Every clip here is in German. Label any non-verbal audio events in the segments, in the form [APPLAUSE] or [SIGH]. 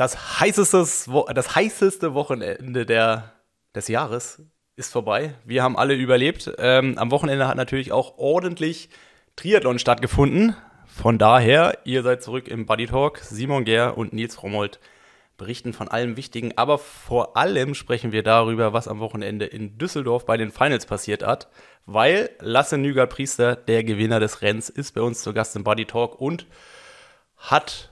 Das heißeste, das heißeste Wochenende der, des Jahres ist vorbei. Wir haben alle überlebt. Ähm, am Wochenende hat natürlich auch ordentlich Triathlon stattgefunden. Von daher, ihr seid zurück im Buddy Talk. Simon Ger und Nils Rommold berichten von allem Wichtigen, aber vor allem sprechen wir darüber, was am Wochenende in Düsseldorf bei den Finals passiert hat, weil Lasse Nügert-Priester, der Gewinner des Rennens, ist bei uns zu Gast im Buddy Talk und hat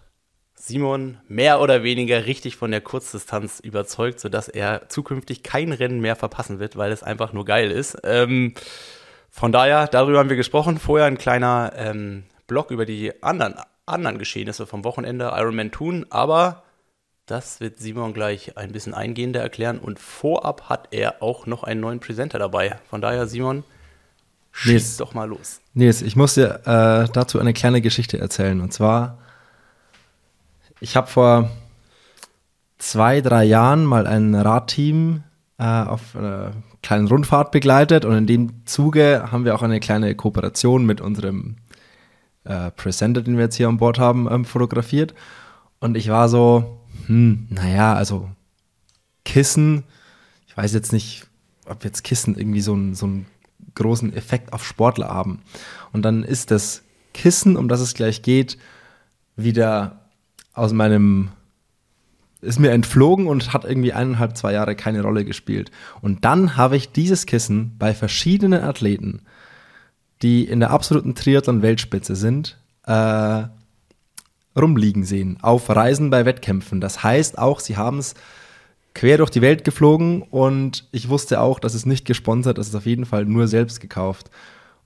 Simon mehr oder weniger richtig von der Kurzdistanz überzeugt, sodass er zukünftig kein Rennen mehr verpassen wird, weil es einfach nur geil ist. Ähm, von daher, darüber haben wir gesprochen. Vorher ein kleiner ähm, Blog über die anderen, anderen Geschehnisse vom Wochenende, Ironman Thun, aber das wird Simon gleich ein bisschen eingehender erklären. Und vorab hat er auch noch einen neuen Presenter dabei. Von daher, Simon, schieß Nils, doch mal los. Nils, ich muss dir äh, dazu eine kleine Geschichte erzählen. Und zwar, ich habe vor zwei, drei Jahren mal ein Radteam äh, auf einer kleinen Rundfahrt begleitet. Und in dem Zuge haben wir auch eine kleine Kooperation mit unserem äh, Presenter, den wir jetzt hier an Bord haben, ähm, fotografiert. Und ich war so, hm, naja, also Kissen, ich weiß jetzt nicht, ob jetzt Kissen irgendwie so, ein, so einen großen Effekt auf Sportler haben. Und dann ist das Kissen, um das es gleich geht, wieder aus meinem, ist mir entflogen und hat irgendwie eineinhalb, zwei Jahre keine Rolle gespielt. Und dann habe ich dieses Kissen bei verschiedenen Athleten, die in der absoluten Triathlon-Weltspitze sind, äh, rumliegen sehen auf Reisen bei Wettkämpfen. Das heißt auch, sie haben es quer durch die Welt geflogen und ich wusste auch, dass es nicht gesponsert, das ist auf jeden Fall nur selbst gekauft.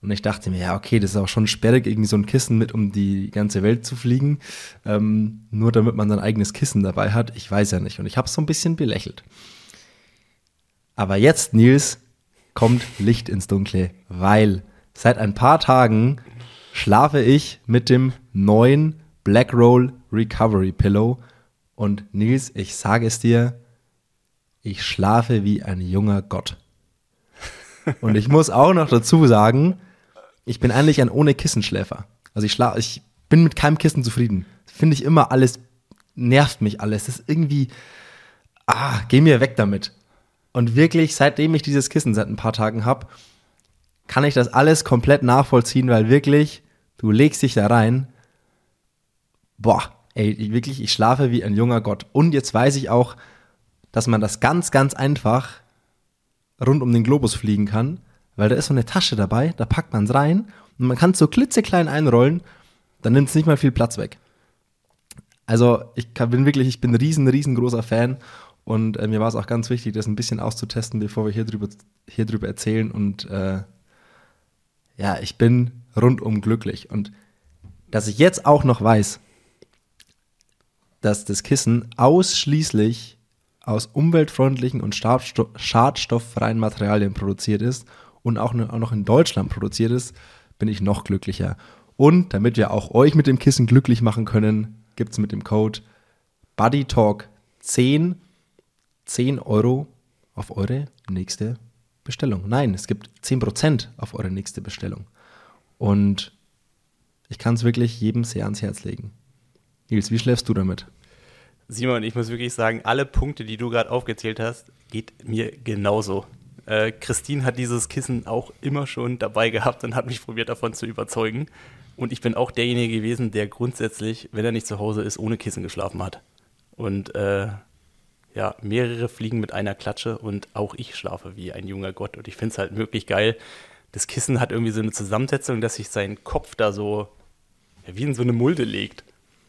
Und ich dachte mir, ja, okay, das ist auch schon sperrig, irgendwie so ein Kissen mit um die ganze Welt zu fliegen, ähm, nur damit man sein eigenes Kissen dabei hat. Ich weiß ja nicht. Und ich habe es so ein bisschen belächelt. Aber jetzt, Nils, kommt Licht ins Dunkle, weil seit ein paar Tagen schlafe ich mit dem neuen Black Roll Recovery Pillow. Und Nils, ich sage es dir, ich schlafe wie ein junger Gott. Und ich muss auch noch dazu sagen, ich bin eigentlich ein ohne Kissenschläfer. Also ich schlafe, ich bin mit keinem Kissen zufrieden. Finde ich immer alles, nervt mich alles. Das ist irgendwie, ah, geh mir weg damit. Und wirklich, seitdem ich dieses Kissen seit ein paar Tagen habe, kann ich das alles komplett nachvollziehen, weil wirklich, du legst dich da rein boah, ey, wirklich, ich schlafe wie ein junger Gott. Und jetzt weiß ich auch, dass man das ganz, ganz einfach rund um den Globus fliegen kann, weil da ist so eine Tasche dabei, da packt man es rein und man kann es so klitzeklein einrollen, dann nimmt es nicht mal viel Platz weg. Also ich kann, bin wirklich, ich bin riesen, riesengroßer Fan und äh, mir war es auch ganz wichtig, das ein bisschen auszutesten, bevor wir hier drüber, hier drüber erzählen und äh, ja, ich bin rundum glücklich und dass ich jetzt auch noch weiß, dass das Kissen ausschließlich aus umweltfreundlichen und schadstofffreien Materialien produziert ist und auch, auch noch in Deutschland produziert ist, bin ich noch glücklicher. Und damit wir auch euch mit dem Kissen glücklich machen können, gibt es mit dem Code BuddyTalk10 10 Euro auf eure nächste Bestellung. Nein, es gibt 10% auf eure nächste Bestellung. Und ich kann es wirklich jedem sehr ans Herz legen. Nils, wie schläfst du damit? Simon, ich muss wirklich sagen, alle Punkte, die du gerade aufgezählt hast, geht mir genauso. Äh, Christine hat dieses Kissen auch immer schon dabei gehabt und hat mich probiert davon zu überzeugen. Und ich bin auch derjenige gewesen, der grundsätzlich, wenn er nicht zu Hause ist, ohne Kissen geschlafen hat. Und äh, ja, mehrere fliegen mit einer Klatsche und auch ich schlafe wie ein junger Gott. Und ich finde es halt wirklich geil. Das Kissen hat irgendwie so eine Zusammensetzung, dass sich sein Kopf da so ja, wie in so eine Mulde legt.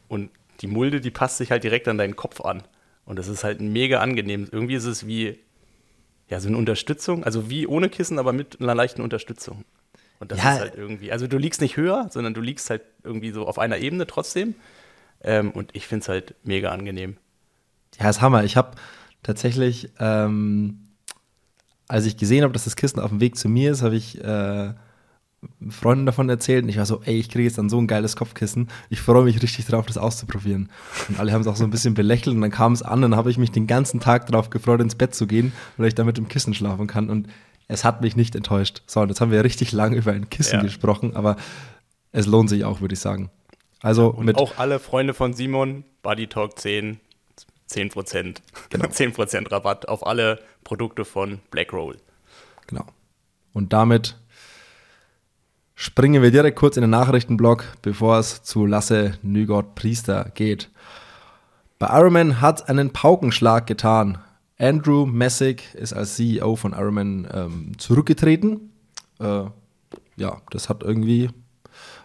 Und die Mulde, die passt sich halt direkt an deinen Kopf an. Und das ist halt mega angenehm. Irgendwie ist es wie, ja, so eine Unterstützung, also wie ohne Kissen, aber mit einer leichten Unterstützung. Und das ja. ist halt irgendwie, also du liegst nicht höher, sondern du liegst halt irgendwie so auf einer Ebene trotzdem. Ähm, und ich finde es halt mega angenehm. Ja, ist Hammer. Ich habe tatsächlich, ähm, als ich gesehen habe, dass das Kissen auf dem Weg zu mir ist, habe ich äh, Freunden davon erzählt und ich war so, ey, ich kriege jetzt dann so ein geiles Kopfkissen. Ich freue mich richtig drauf, das auszuprobieren. Und alle haben es auch so ein bisschen belächelt und dann kam es an und dann habe ich mich den ganzen Tag darauf gefreut, ins Bett zu gehen, weil ich da mit dem Kissen schlafen kann und es hat mich nicht enttäuscht. So, und jetzt haben wir ja richtig lange über ein Kissen ja. gesprochen, aber es lohnt sich auch, würde ich sagen. Also und auch alle Freunde von Simon, Buddy Talk 10, 10%. Genau. [LAUGHS] 10% Rabatt auf alle Produkte von Blackroll. Genau. Und damit springen wir direkt kurz in den Nachrichtenblock, bevor es zu Lasse Nygott Priester geht. Bei Ironman hat einen Paukenschlag getan. Andrew Messick ist als CEO von Ironman ähm, zurückgetreten. Äh, ja, das hat irgendwie,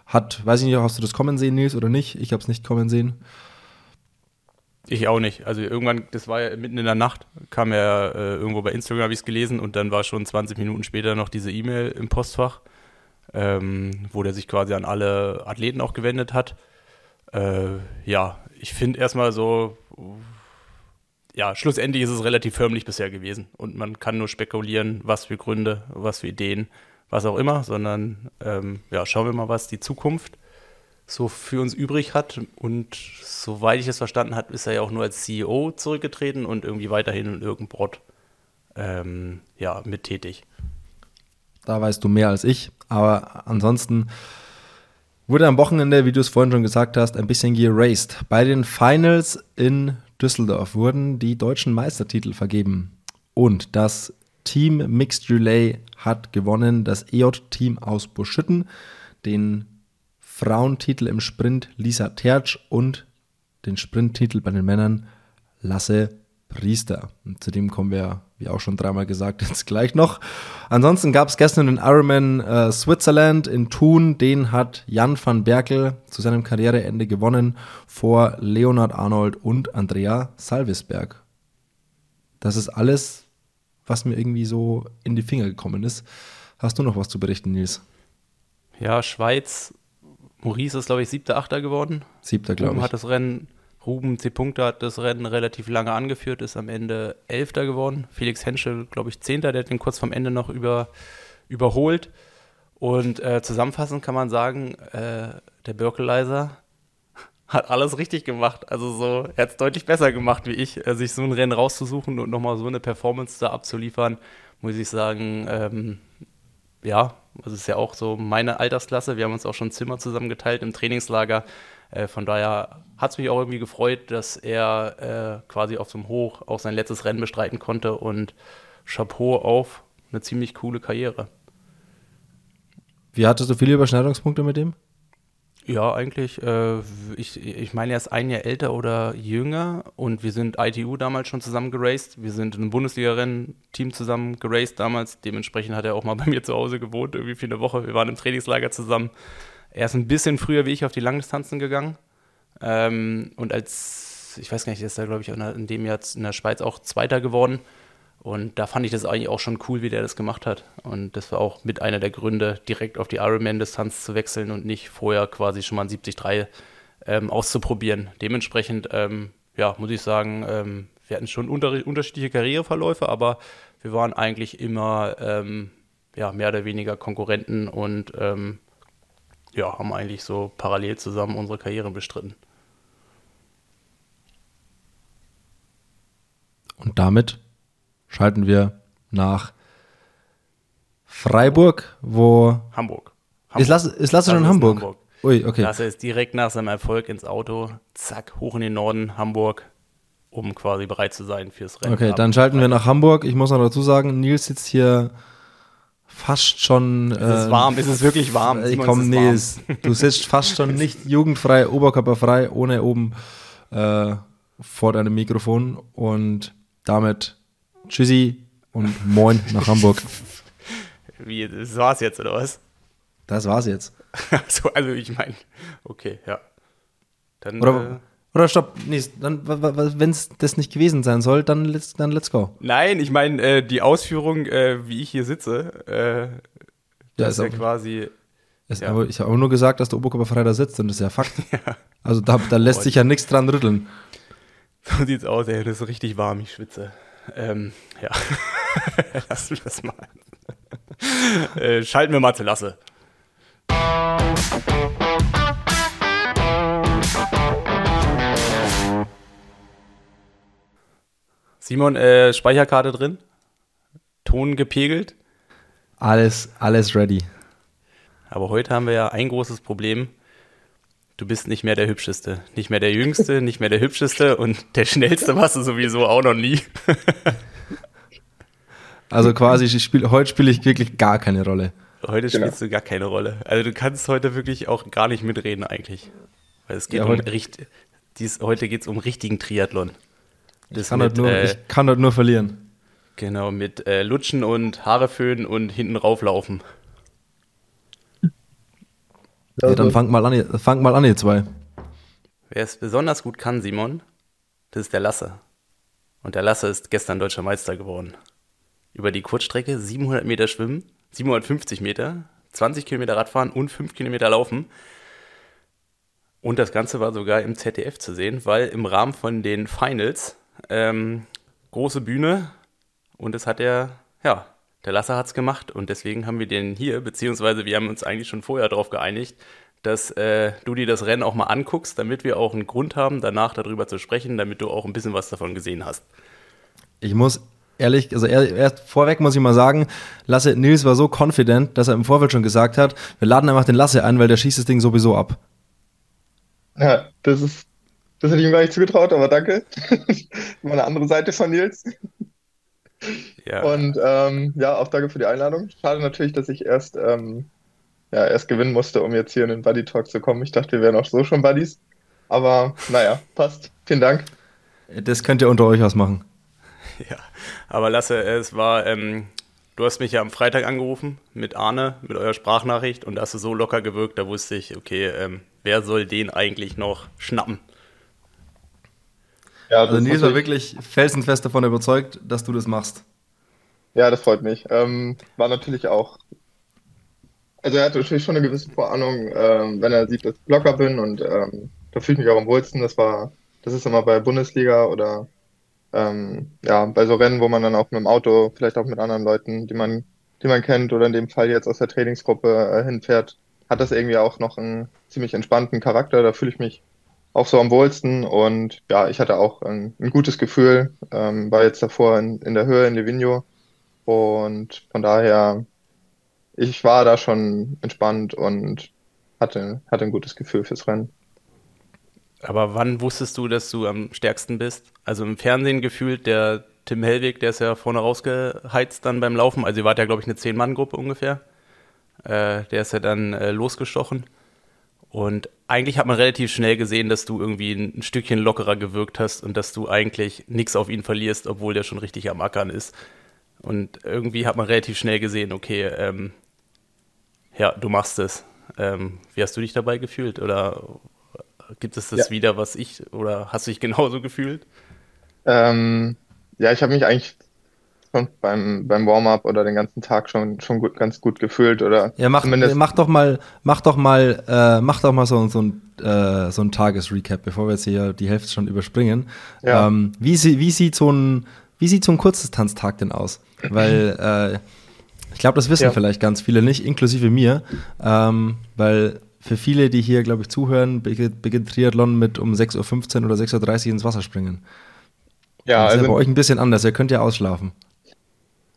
hat, weiß ich nicht, hast du das kommen sehen, Nils, oder nicht? Ich habe es nicht kommen sehen. Ich auch nicht. Also irgendwann, das war ja mitten in der Nacht, kam ja äh, irgendwo bei Instagram, habe ich es gelesen, und dann war schon 20 Minuten später noch diese E-Mail im Postfach, ähm, wo der sich quasi an alle Athleten auch gewendet hat. Äh, ja, ich finde erstmal so, ja, schlussendlich ist es relativ förmlich bisher gewesen und man kann nur spekulieren, was für Gründe, was für Ideen, was auch immer, sondern ähm, ja, schauen wir mal, was die Zukunft so für uns übrig hat. Und soweit ich es verstanden habe, ist er ja auch nur als CEO zurückgetreten und irgendwie weiterhin in irgendeinem Board ähm, ja, mit tätig. Da weißt du mehr als ich, aber ansonsten wurde am Wochenende, wie du es vorhin schon gesagt hast, ein bisschen geraced. Bei den Finals in Düsseldorf wurden die deutschen Meistertitel vergeben. Und das Team Mixed Relay hat gewonnen, das EJ-Team aus Buschütten, den Frauentitel im Sprint Lisa Tertsch und den Sprinttitel bei den Männern Lasse Priester. Und zu dem kommen wir, wie auch schon dreimal gesagt, [LAUGHS] jetzt gleich noch. Ansonsten gab es gestern den Ironman äh, Switzerland in Thun. Den hat Jan van Berkel zu seinem Karriereende gewonnen vor Leonard Arnold und Andrea Salvisberg. Das ist alles, was mir irgendwie so in die Finger gekommen ist. Hast du noch was zu berichten, Nils? Ja, Schweiz. Maurice ist, glaube ich, siebter, achter geworden. Siebter, glaube ich. hat das Rennen Ruben C. Punkte hat das Rennen relativ lange angeführt, ist am Ende Elfter geworden. Felix Henschel, glaube ich, Zehnter, der hat den kurz vom Ende noch über, überholt. Und äh, zusammenfassend kann man sagen, äh, der Birkelizer [LAUGHS] hat alles richtig gemacht. Also so, er hat es deutlich besser gemacht wie ich, äh, sich so ein Rennen rauszusuchen und nochmal so eine Performance da abzuliefern, muss ich sagen, ähm, ja, das ist ja auch so meine Altersklasse. Wir haben uns auch schon Zimmer zusammengeteilt im Trainingslager. Äh, von daher hat es mich auch irgendwie gefreut, dass er äh, quasi auf so einem Hoch auch sein letztes Rennen bestreiten konnte und Chapeau auf eine ziemlich coole Karriere. Wie hattest du viele Überschneidungspunkte mit dem? Ja, eigentlich. Äh, ich, ich meine, er ist ein Jahr älter oder jünger und wir sind ITU damals schon zusammen geraced. Wir sind in einem Bundesliga-Rennen-Team zusammen geraced damals. Dementsprechend hat er auch mal [LAUGHS] bei mir zu Hause gewohnt, irgendwie für eine Woche. Wir waren im Trainingslager zusammen. Er ist ein bisschen früher wie ich auf die Langdistanzen gegangen. Ähm, und als, ich weiß gar nicht, ist er, glaube ich, in dem Jahr in der Schweiz auch Zweiter geworden. Und da fand ich das eigentlich auch schon cool, wie der das gemacht hat. Und das war auch mit einer der Gründe, direkt auf die Ironman-Distanz zu wechseln und nicht vorher quasi schon mal ein 73 ähm, auszuprobieren. Dementsprechend, ähm, ja, muss ich sagen, ähm, wir hatten schon unter unterschiedliche Karriereverläufe, aber wir waren eigentlich immer ähm, ja, mehr oder weniger Konkurrenten und ähm, ja, haben eigentlich so parallel zusammen unsere Karriere bestritten. Und damit schalten wir nach Freiburg, wo. Hamburg. Hamburg. Ist Lasse, ist Lasse schon in Hamburg? Hamburg? Ui, okay. Lasse ist direkt nach seinem Erfolg ins Auto, zack, hoch in den Norden, Hamburg, um quasi bereit zu sein fürs Rennen. Okay, dann schalten wir nach Hamburg. Ich muss noch dazu sagen, Nils sitzt hier fast schon. Es ist äh, warm, es ist wirklich warm. Ich komm, nee, du sitzt fast schon nicht jugendfrei, oberkörperfrei, ohne oben äh, vor deinem Mikrofon. Und damit Tschüssi und Moin nach Hamburg. [LAUGHS] Wie, das war's jetzt, oder was? Das war's jetzt. [LAUGHS] so, also ich meine, okay, ja. Dann, oder, äh, oder stopp, nee, wenn es das nicht gewesen sein soll, dann let's, dann let's go. Nein, ich meine, äh, die Ausführung, äh, wie ich hier sitze, äh, das ja, ist ja quasi. Ist ja. Aber, ich habe nur gesagt, dass der Oberkörper da sitzt und das ist ja Fakt. [LAUGHS] ja. Also da, da lässt sich ja nichts dran rütteln. So sieht's aus, ey, das ist richtig warm, ich schwitze. Ähm, ja, [LAUGHS] lassen wir das mal. äh, schalten wir mal zu Lasse. Simon, äh, Speicherkarte drin? Ton gepegelt? Alles, alles ready. Aber heute haben wir ja ein großes Problem. Du bist nicht mehr der Hübscheste. Nicht mehr der Jüngste, nicht mehr der Hübscheste und der Schnellste warst du sowieso auch noch nie. [LAUGHS] also quasi, spiel, heute spiele ich wirklich gar keine Rolle. Heute genau. spielst du gar keine Rolle. Also du kannst heute wirklich auch gar nicht mitreden eigentlich. Weil es geht ja, um richtig, dies, heute geht es um richtigen Triathlon. Das ich, kann mit, nur, äh, ich kann dort nur verlieren. Genau, mit äh, Lutschen und Haare föhnen und hinten rauflaufen. Ja, dann fangt mal an, fangt mal an, ihr zwei. Wer es besonders gut kann, Simon, das ist der Lasse. Und der Lasse ist gestern deutscher Meister geworden. Über die Kurzstrecke 700 Meter schwimmen, 750 Meter, 20 Kilometer Radfahren und 5 Kilometer laufen. Und das Ganze war sogar im ZDF zu sehen, weil im Rahmen von den Finals ähm, große Bühne und es hat er, ja, der Lasser hat es gemacht und deswegen haben wir den hier, beziehungsweise wir haben uns eigentlich schon vorher darauf geeinigt, dass äh, du dir das Rennen auch mal anguckst, damit wir auch einen Grund haben, danach darüber zu sprechen, damit du auch ein bisschen was davon gesehen hast. Ich muss ehrlich, also erst vorweg muss ich mal sagen, Lasse Nils war so confident, dass er im Vorfeld schon gesagt hat, wir laden einfach den Lasse ein, weil der schießt das Ding sowieso ab. Ja, das ist, das hätte ich ihm gar nicht zugetraut, aber danke. [LAUGHS] mal eine andere Seite von Nils. Ja. Und ähm, ja, auch danke für die Einladung. Schade natürlich, dass ich erst, ähm, ja, erst gewinnen musste, um jetzt hier in den Buddy Talk zu kommen. Ich dachte, wir wären auch so schon Buddies. Aber naja, passt. Vielen Dank. Das könnt ihr unter euch ausmachen. [LAUGHS] Ja, aber Lasse, es war, ähm, du hast mich ja am Freitag angerufen mit Arne, mit eurer Sprachnachricht und da hast du so locker gewirkt, da wusste ich, okay, ähm, wer soll den eigentlich noch schnappen? Ja, also Nils war wirklich felsenfest davon überzeugt, dass du das machst. Ja, das freut mich. Ähm, war natürlich auch. Also er hat natürlich schon eine gewisse Vorahnung, ähm, wenn er sieht, dass ich locker bin und ähm, da fühle ich mich auch am wohlsten. Das war, das ist immer bei Bundesliga oder ähm, ja, bei so Rennen, wo man dann auch mit dem Auto, vielleicht auch mit anderen Leuten, die man, die man kennt oder in dem Fall jetzt aus der Trainingsgruppe äh, hinfährt, hat das irgendwie auch noch einen ziemlich entspannten Charakter. Da fühle ich mich auch so am wohlsten und ja, ich hatte auch ein, ein gutes Gefühl, ähm, war jetzt davor in, in der Höhe in Livigno und von daher, ich war da schon entspannt und hatte, hatte ein gutes Gefühl fürs Rennen. Aber wann wusstest du, dass du am stärksten bist? Also im Fernsehen gefühlt, der Tim Hellwig, der ist ja vorne rausgeheizt dann beim Laufen. Also ihr wart ja, glaube ich, eine Zehn-Mann-Gruppe ungefähr. Äh, der ist ja dann äh, losgestochen. Und eigentlich hat man relativ schnell gesehen, dass du irgendwie ein, Stückchen lockerer gewirkt hast und dass du eigentlich nichts auf ihn verlierst, obwohl der schon richtig am Ackern ist. Und irgendwie hat man relativ schnell gesehen, okay, ähm, ja, du machst es. Ähm, wie hast du dich dabei gefühlt? Oder gibt es das ja. wieder, was ich, oder hast du dich genauso gefühlt? Ähm, ja, ich habe mich eigentlich schon beim, beim Warm-up oder den ganzen Tag schon, schon gut, ganz gut gefühlt oder ja, mach, mach doch mal, mach doch mal, äh, mach doch mal so, so ein, äh, so ein Tagesrecap, bevor wir jetzt hier die Hälfte schon überspringen. Ja. Ähm, wie, wie sieht so ein, wie sieht so ein Kurzdistanztag denn aus? Weil, äh, ich glaube, das wissen ja. vielleicht ganz viele nicht, inklusive mir, ähm, weil für viele, die hier, glaube ich, zuhören, beginnt Triathlon mit um 6.15 Uhr oder 6.30 Uhr ins Wasser springen. Ja, das ist also, ja bei euch ein bisschen anders, ihr könnt ja ausschlafen.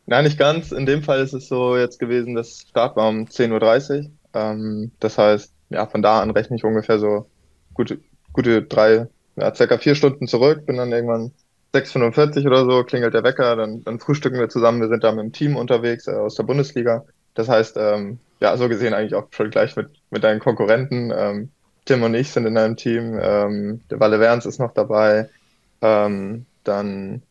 Nein, nicht ganz. In dem Fall ist es so jetzt gewesen, das Start war um 10.30 Uhr. Ähm, das heißt, ja, von da an rechne ich ungefähr so gute, gute drei, ja, circa vier Stunden zurück, bin dann irgendwann 6.45 oder so, klingelt der Wecker, dann, dann frühstücken wir zusammen, wir sind da mit dem Team unterwegs äh, aus der Bundesliga. Das heißt, ähm, ja, so gesehen eigentlich auch schon gleich mit, mit deinen Konkurrenten. Ähm, Tim und ich sind in einem Team, ähm, der Walle Werns ist noch dabei. Ähm, dann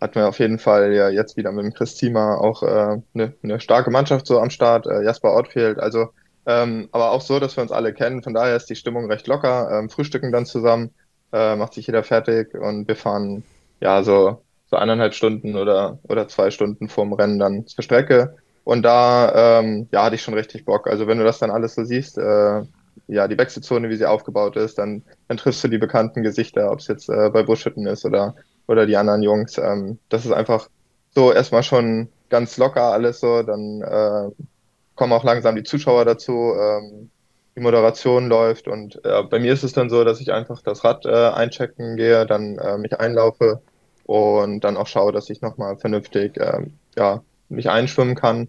hatten wir auf jeden Fall ja jetzt wieder mit dem Chris Thiemer auch äh, eine, eine starke Mannschaft so am Start, äh, Jasper Outfield, also ähm, aber auch so, dass wir uns alle kennen, von daher ist die Stimmung recht locker, ähm, frühstücken dann zusammen, äh, macht sich jeder fertig und wir fahren ja so, so eineinhalb Stunden oder, oder zwei Stunden vorm Rennen dann zur Strecke. Und da ähm, ja, hatte ich schon richtig Bock, also wenn du das dann alles so siehst, äh, ja, die Wechselzone, wie sie aufgebaut ist, dann, dann triffst du die bekannten Gesichter, ob es jetzt äh, bei Buschhütten ist oder oder die anderen Jungs. Ähm, das ist einfach so erstmal schon ganz locker alles so. Dann äh, kommen auch langsam die Zuschauer dazu. Ähm, die Moderation läuft und äh, bei mir ist es dann so, dass ich einfach das Rad äh, einchecken gehe, dann äh, mich einlaufe und dann auch schaue, dass ich nochmal vernünftig äh, ja, mich einschwimmen kann.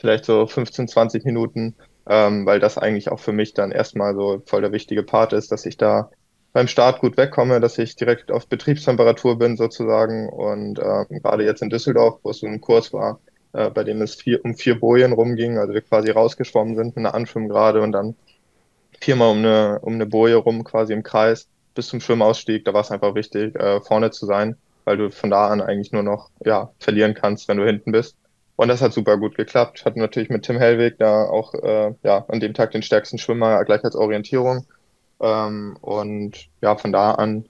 Vielleicht so 15, 20 Minuten ähm, weil das eigentlich auch für mich dann erstmal so voll der wichtige Part ist, dass ich da beim Start gut wegkomme, dass ich direkt auf Betriebstemperatur bin sozusagen und ähm, gerade jetzt in Düsseldorf, wo es so ein Kurs war, äh, bei dem es vier, um vier Bojen rumging, also wir quasi rausgeschwommen sind mit einer Anschwimmgrade und dann viermal um eine, um eine Boje rum quasi im Kreis bis zum Schwimmausstieg, da war es einfach wichtig, äh, vorne zu sein, weil du von da an eigentlich nur noch ja, verlieren kannst, wenn du hinten bist. Und das hat super gut geklappt. Hatten natürlich mit Tim Hellweg da auch äh, ja, an dem Tag den stärksten Schwimmer gleich als Orientierung. Ähm, und ja, von da an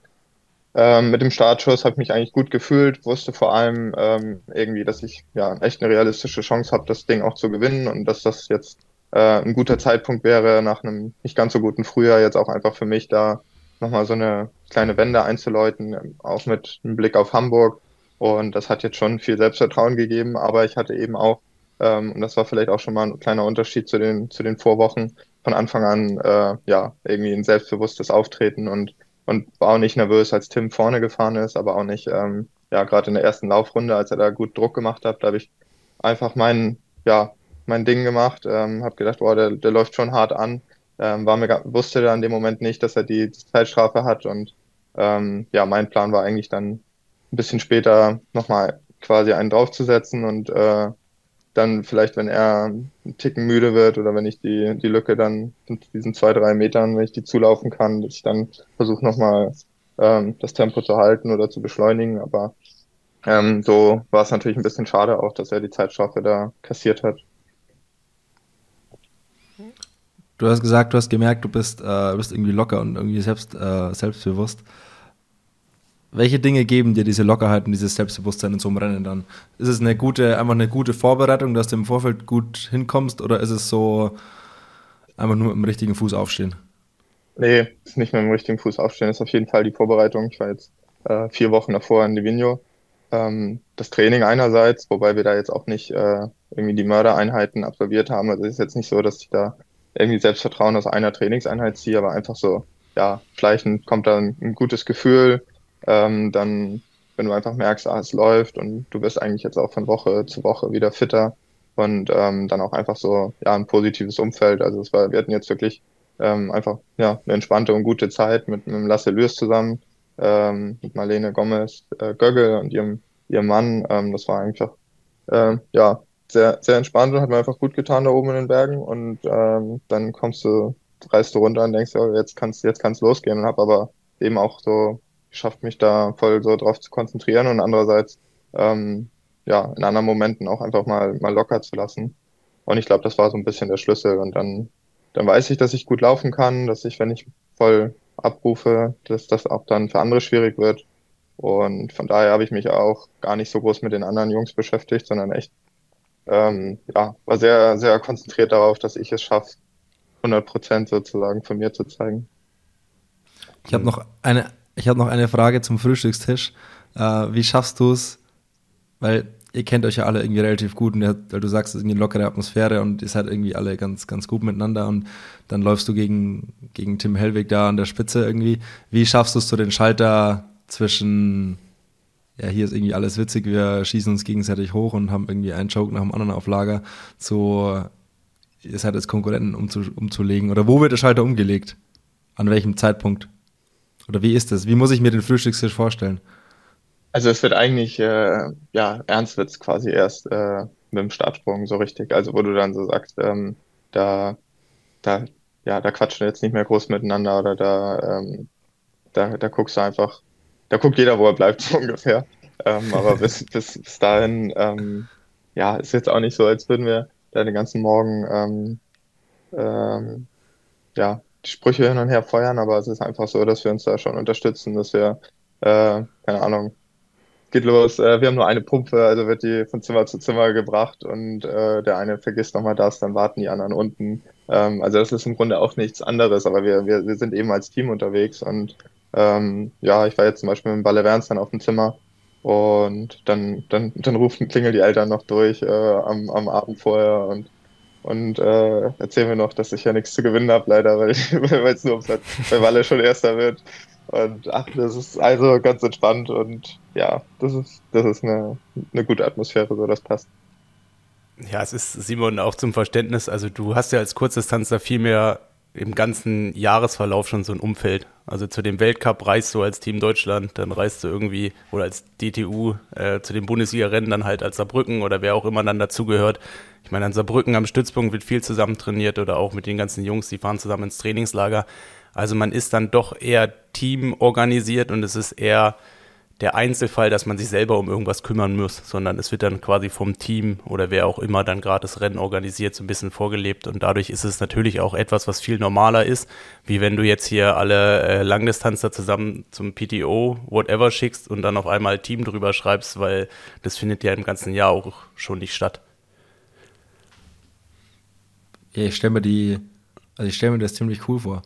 ähm, mit dem Startschuss habe ich mich eigentlich gut gefühlt, wusste vor allem ähm, irgendwie, dass ich ja echt eine realistische Chance habe, das Ding auch zu gewinnen und dass das jetzt äh, ein guter Zeitpunkt wäre, nach einem nicht ganz so guten Frühjahr jetzt auch einfach für mich da nochmal so eine kleine Wende einzuläuten, auch mit einem Blick auf Hamburg. Und das hat jetzt schon viel Selbstvertrauen gegeben, aber ich hatte eben auch, ähm, und das war vielleicht auch schon mal ein kleiner Unterschied zu den, zu den Vorwochen, von Anfang an äh, ja irgendwie ein selbstbewusstes Auftreten und, und war auch nicht nervös, als Tim vorne gefahren ist, aber auch nicht, ähm, ja, gerade in der ersten Laufrunde, als er da gut Druck gemacht hat, da habe ich einfach mein, ja, mein Ding gemacht, ähm, habe gedacht, boah, der, der läuft schon hart an, ähm, war mir wusste da in dem Moment nicht, dass er die, die Zeitstrafe hat und ähm, ja, mein Plan war eigentlich dann ein bisschen später nochmal quasi einen draufzusetzen und äh, dann vielleicht, wenn er einen Ticken müde wird oder wenn ich die, die Lücke dann in diesen zwei, drei Metern, wenn ich die zulaufen kann, dass ich dann versuche nochmal ähm, das Tempo zu halten oder zu beschleunigen. Aber ähm, so war es natürlich ein bisschen schade auch, dass er die Zeitstrafe da kassiert hat. Du hast gesagt, du hast gemerkt, du bist, äh, bist irgendwie locker und irgendwie selbst, äh, selbstbewusst. Welche Dinge geben dir diese Lockerheit und dieses Selbstbewusstsein in so einem Rennen dann? Ist es eine gute, einfach eine gute Vorbereitung, dass du im Vorfeld gut hinkommst oder ist es so einfach nur mit dem richtigen Fuß aufstehen? Nee, ist nicht mit dem richtigen Fuß aufstehen, ist auf jeden Fall die Vorbereitung. Ich war jetzt äh, vier Wochen davor in Livigno. Ähm, das Training einerseits, wobei wir da jetzt auch nicht äh, irgendwie die Mördereinheiten absolviert haben. Also es ist jetzt nicht so, dass ich da irgendwie Selbstvertrauen aus einer Trainingseinheit ziehe, aber einfach so, ja, schleichend kommt da ein, ein gutes Gefühl, ähm, dann, wenn du einfach merkst, ah, es läuft und du bist eigentlich jetzt auch von Woche zu Woche wieder fitter und ähm, dann auch einfach so, ja, ein positives Umfeld. Also es war, wir hatten jetzt wirklich ähm, einfach, ja, eine entspannte und gute Zeit mit, mit Lasse Lürs zusammen, ähm, mit Marlene Gomez, äh, Göggel und ihrem, ihrem Mann. Ähm, das war einfach, äh, ja, sehr, sehr entspannt und hat mir einfach gut getan da oben in den Bergen und ähm, dann kommst du, reist du runter und denkst, ja, jetzt kannst jetzt kann's losgehen und habe aber eben auch so geschafft, mich da voll so drauf zu konzentrieren und andererseits ähm, ja in anderen Momenten auch einfach mal mal locker zu lassen. Und ich glaube, das war so ein bisschen der Schlüssel. Und dann dann weiß ich, dass ich gut laufen kann, dass ich, wenn ich voll abrufe, dass das auch dann für andere schwierig wird. Und von daher habe ich mich auch gar nicht so groß mit den anderen Jungs beschäftigt, sondern echt, ähm, ja, war sehr, sehr konzentriert darauf, dass ich es schaffe, 100 Prozent sozusagen von mir zu zeigen. Ich habe noch eine ich habe noch eine Frage zum Frühstückstisch. Äh, wie schaffst du es? Weil ihr kennt euch ja alle irgendwie relativ gut und weil du sagst, es ist eine lockere Atmosphäre und ihr seid irgendwie alle ganz, ganz gut miteinander und dann läufst du gegen, gegen Tim Hellwig da an der Spitze irgendwie. Wie schaffst du es so den Schalter zwischen, ja, hier ist irgendwie alles witzig, wir schießen uns gegenseitig hoch und haben irgendwie einen Joke nach dem anderen auf Lager, so, ihr seid als Konkurrenten umzu, umzulegen? Oder wo wird der Schalter umgelegt? An welchem Zeitpunkt? Oder wie ist das? Wie muss ich mir den Frühstückstisch vorstellen? Also es wird eigentlich, äh, ja, ernst wird es quasi erst äh, mit dem Startsprung so richtig. Also wo du dann so sagst, ähm, da, da, ja, da quatschen wir jetzt nicht mehr groß miteinander oder da, ähm, da, da guckst du einfach, da guckt jeder, wo er bleibt, [LAUGHS] so ungefähr. Ähm, aber bis, [LAUGHS] bis, bis dahin, ähm, ja, ist jetzt auch nicht so, als würden wir da den ganzen Morgen ähm, ähm, ja, Sprüche hin und her feuern, aber es ist einfach so, dass wir uns da schon unterstützen, dass wir, äh, keine Ahnung, geht los, äh, wir haben nur eine Pumpe, also wird die von Zimmer zu Zimmer gebracht und äh, der eine vergisst nochmal das, dann warten die anderen unten. Ähm, also das ist im Grunde auch nichts anderes, aber wir, wir, wir sind eben als Team unterwegs und ähm, ja, ich war jetzt zum Beispiel mit Balle Werns dann auf dem Zimmer und dann, dann, dann rufen, klingeln die Eltern noch durch äh, am, am Abend vorher und und äh, erzählen wir noch, dass ich ja nichts zu gewinnen habe, leider, weil es [LAUGHS] nur ums weil Walle schon Erster wird. Und ach, das ist also ganz entspannt und ja, das ist, das ist eine, eine gute Atmosphäre, so das passt. Ja, es ist, Simon, auch zum Verständnis, also du hast ja als Kurzdistanzler viel mehr im ganzen Jahresverlauf schon so ein Umfeld. Also zu dem Weltcup reist du als Team Deutschland, dann reist du irgendwie oder als DTU äh, zu den Bundesliga-Rennen dann halt als Saarbrücken oder wer auch immer dann dazugehört. Ich meine, an Saarbrücken am Stützpunkt wird viel zusammen trainiert oder auch mit den ganzen Jungs, die fahren zusammen ins Trainingslager. Also man ist dann doch eher teamorganisiert und es ist eher der Einzelfall, dass man sich selber um irgendwas kümmern muss, sondern es wird dann quasi vom Team oder wer auch immer dann gerade das Rennen organisiert, so ein bisschen vorgelebt. Und dadurch ist es natürlich auch etwas, was viel normaler ist, wie wenn du jetzt hier alle äh, Langdistanzer zusammen zum PTO, whatever schickst und dann auf einmal Team drüber schreibst, weil das findet ja im ganzen Jahr auch schon nicht statt. Ja, ich stelle mir die, also ich stelle mir das ziemlich cool vor.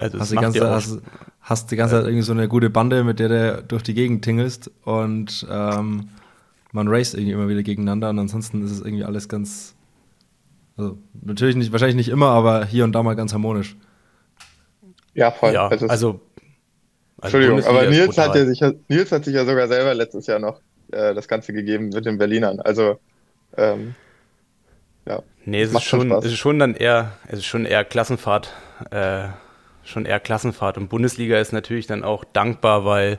Also hast, die ganze, hast, hast die ganze Zeit irgendwie so eine gute Bande, mit der du durch die Gegend tingelst und ähm, man raced irgendwie immer wieder gegeneinander und ansonsten ist es irgendwie alles ganz, also natürlich nicht, wahrscheinlich nicht immer, aber hier und da mal ganz harmonisch. Ja, voll. Ja, also, also, also Entschuldigung, aber Nils hat, ja sich, Nils hat sich ja sogar selber letztes Jahr noch äh, das Ganze gegeben mit den Berlinern. Also ähm, ja. Nee, es ist schon, es ist schon dann eher, es ist schon eher Klassenfahrt. Äh, schon eher Klassenfahrt. Und Bundesliga ist natürlich dann auch dankbar, weil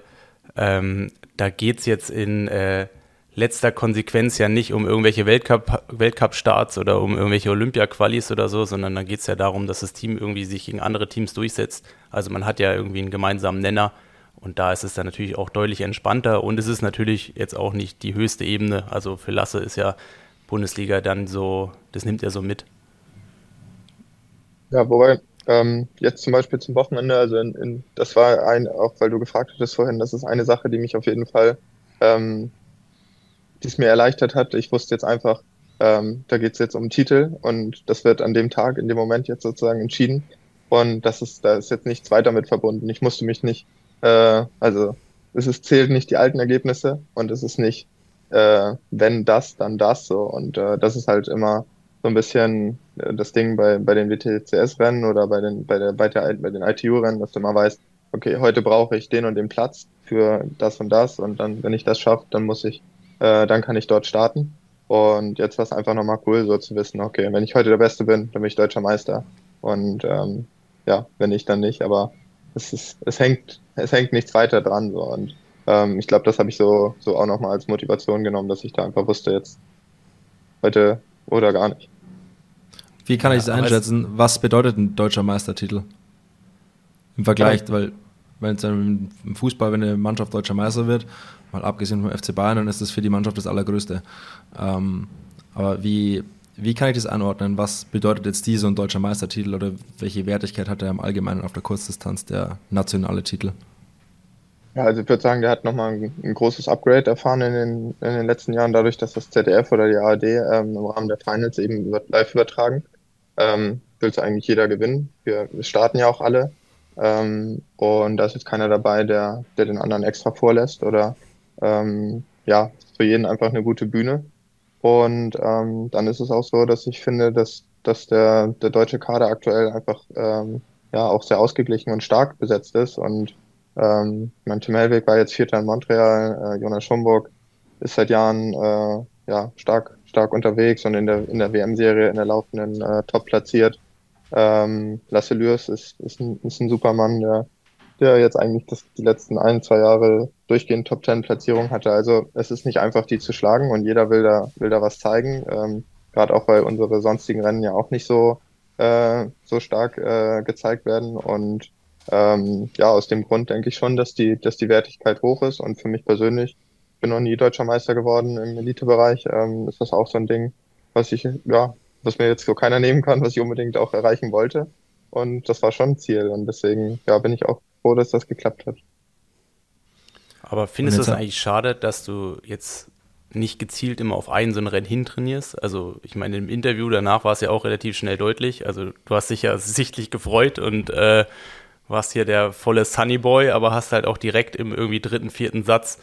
ähm, da geht es jetzt in äh, letzter Konsequenz ja nicht um irgendwelche Weltcup, Weltcup-Starts oder um irgendwelche Olympia-Qualis oder so, sondern da geht es ja darum, dass das Team irgendwie sich gegen andere Teams durchsetzt. Also man hat ja irgendwie einen gemeinsamen Nenner. Und da ist es dann natürlich auch deutlich entspannter und es ist natürlich jetzt auch nicht die höchste Ebene. Also für Lasse ist ja Bundesliga dann so, das nimmt er so mit. Ja, wobei ähm, jetzt zum Beispiel zum Wochenende, also in, in, das war ein, auch weil du gefragt hattest vorhin, das ist eine Sache, die mich auf jeden Fall, ähm, die es mir erleichtert hat. Ich wusste jetzt einfach, ähm, da geht es jetzt um Titel und das wird an dem Tag, in dem Moment jetzt sozusagen entschieden. Und das ist, da ist jetzt nichts weiter mit verbunden. Ich musste mich nicht, äh, also es ist, zählt nicht die alten Ergebnisse und es ist nicht, äh, wenn das, dann das so. Und äh, das ist halt immer so ein bisschen das Ding bei, bei den WTCS-Rennen oder bei den, bei der, bei der, bei den ITU-Rennen, dass du mal weißt, okay, heute brauche ich den und den Platz für das und das und dann, wenn ich das schaffe, dann muss ich, äh, dann kann ich dort starten. Und jetzt war es einfach nochmal cool, so zu wissen, okay, wenn ich heute der Beste bin, dann bin ich deutscher Meister. Und ähm, ja, wenn ich dann nicht, aber es ist, es hängt, es hängt nichts weiter dran. So. Und ähm, ich glaube, das habe ich so, so auch nochmal als Motivation genommen, dass ich da einfach wusste, jetzt heute oder gar nicht. Wie kann ich es einschätzen? Was bedeutet ein deutscher Meistertitel? Im Vergleich, ja. weil wenn es im Fußball, wenn eine Mannschaft deutscher Meister wird, mal abgesehen vom FC Bayern, dann ist das für die Mannschaft das Allergrößte. Ähm, aber wie, wie kann ich das anordnen? Was bedeutet jetzt dieser ein deutscher Meistertitel oder welche Wertigkeit hat er im Allgemeinen auf der Kurzdistanz, der nationale Titel? Ja, also ich würde sagen, der hat nochmal ein, ein großes Upgrade erfahren in den, in den letzten Jahren, dadurch, dass das ZDF oder die ARD ähm, im Rahmen der Finals eben live übertragen. Ähm, will es eigentlich jeder gewinnen. Wir, wir starten ja auch alle. Ähm, und da ist jetzt keiner dabei, der, der den anderen extra vorlässt oder ähm, ja, für jeden einfach eine gute Bühne. Und ähm, dann ist es auch so, dass ich finde, dass, dass der, der deutsche Kader aktuell einfach ähm, ja auch sehr ausgeglichen und stark besetzt ist und ähm, mein Tim Hellweg war jetzt Vierter in Montreal, äh, Jonas Schomburg ist seit Jahren äh, ja, stark, stark unterwegs und in der, in der WM-Serie in der laufenden äh, top platziert. Ähm, Lasse Lürs ist, ist, ein, ist ein Supermann, der, der jetzt eigentlich das, die letzten ein, zwei Jahre durchgehend Top Ten Platzierung hatte. Also es ist nicht einfach, die zu schlagen und jeder will da, will da was zeigen. Ähm, Gerade auch, weil unsere sonstigen Rennen ja auch nicht so, äh, so stark äh, gezeigt werden. Und ähm, ja, aus dem Grund denke ich schon, dass die, dass die Wertigkeit hoch ist. Und für mich persönlich, bin noch nie deutscher Meister geworden im Elitebereich, ähm, ist das auch so ein Ding, was ich, ja, was mir jetzt so keiner nehmen kann, was ich unbedingt auch erreichen wollte. Und das war schon ein Ziel. Und deswegen, ja, bin ich auch froh, dass das geklappt hat. Aber findest du es eigentlich schade, dass du jetzt nicht gezielt immer auf einen so ein Rennen hintrainierst? Also, ich meine, im Interview danach war es ja auch relativ schnell deutlich. Also, du hast dich ja sichtlich gefreut und äh, warst hier der volle Sunny Boy, aber hast halt auch direkt im irgendwie dritten, vierten Satz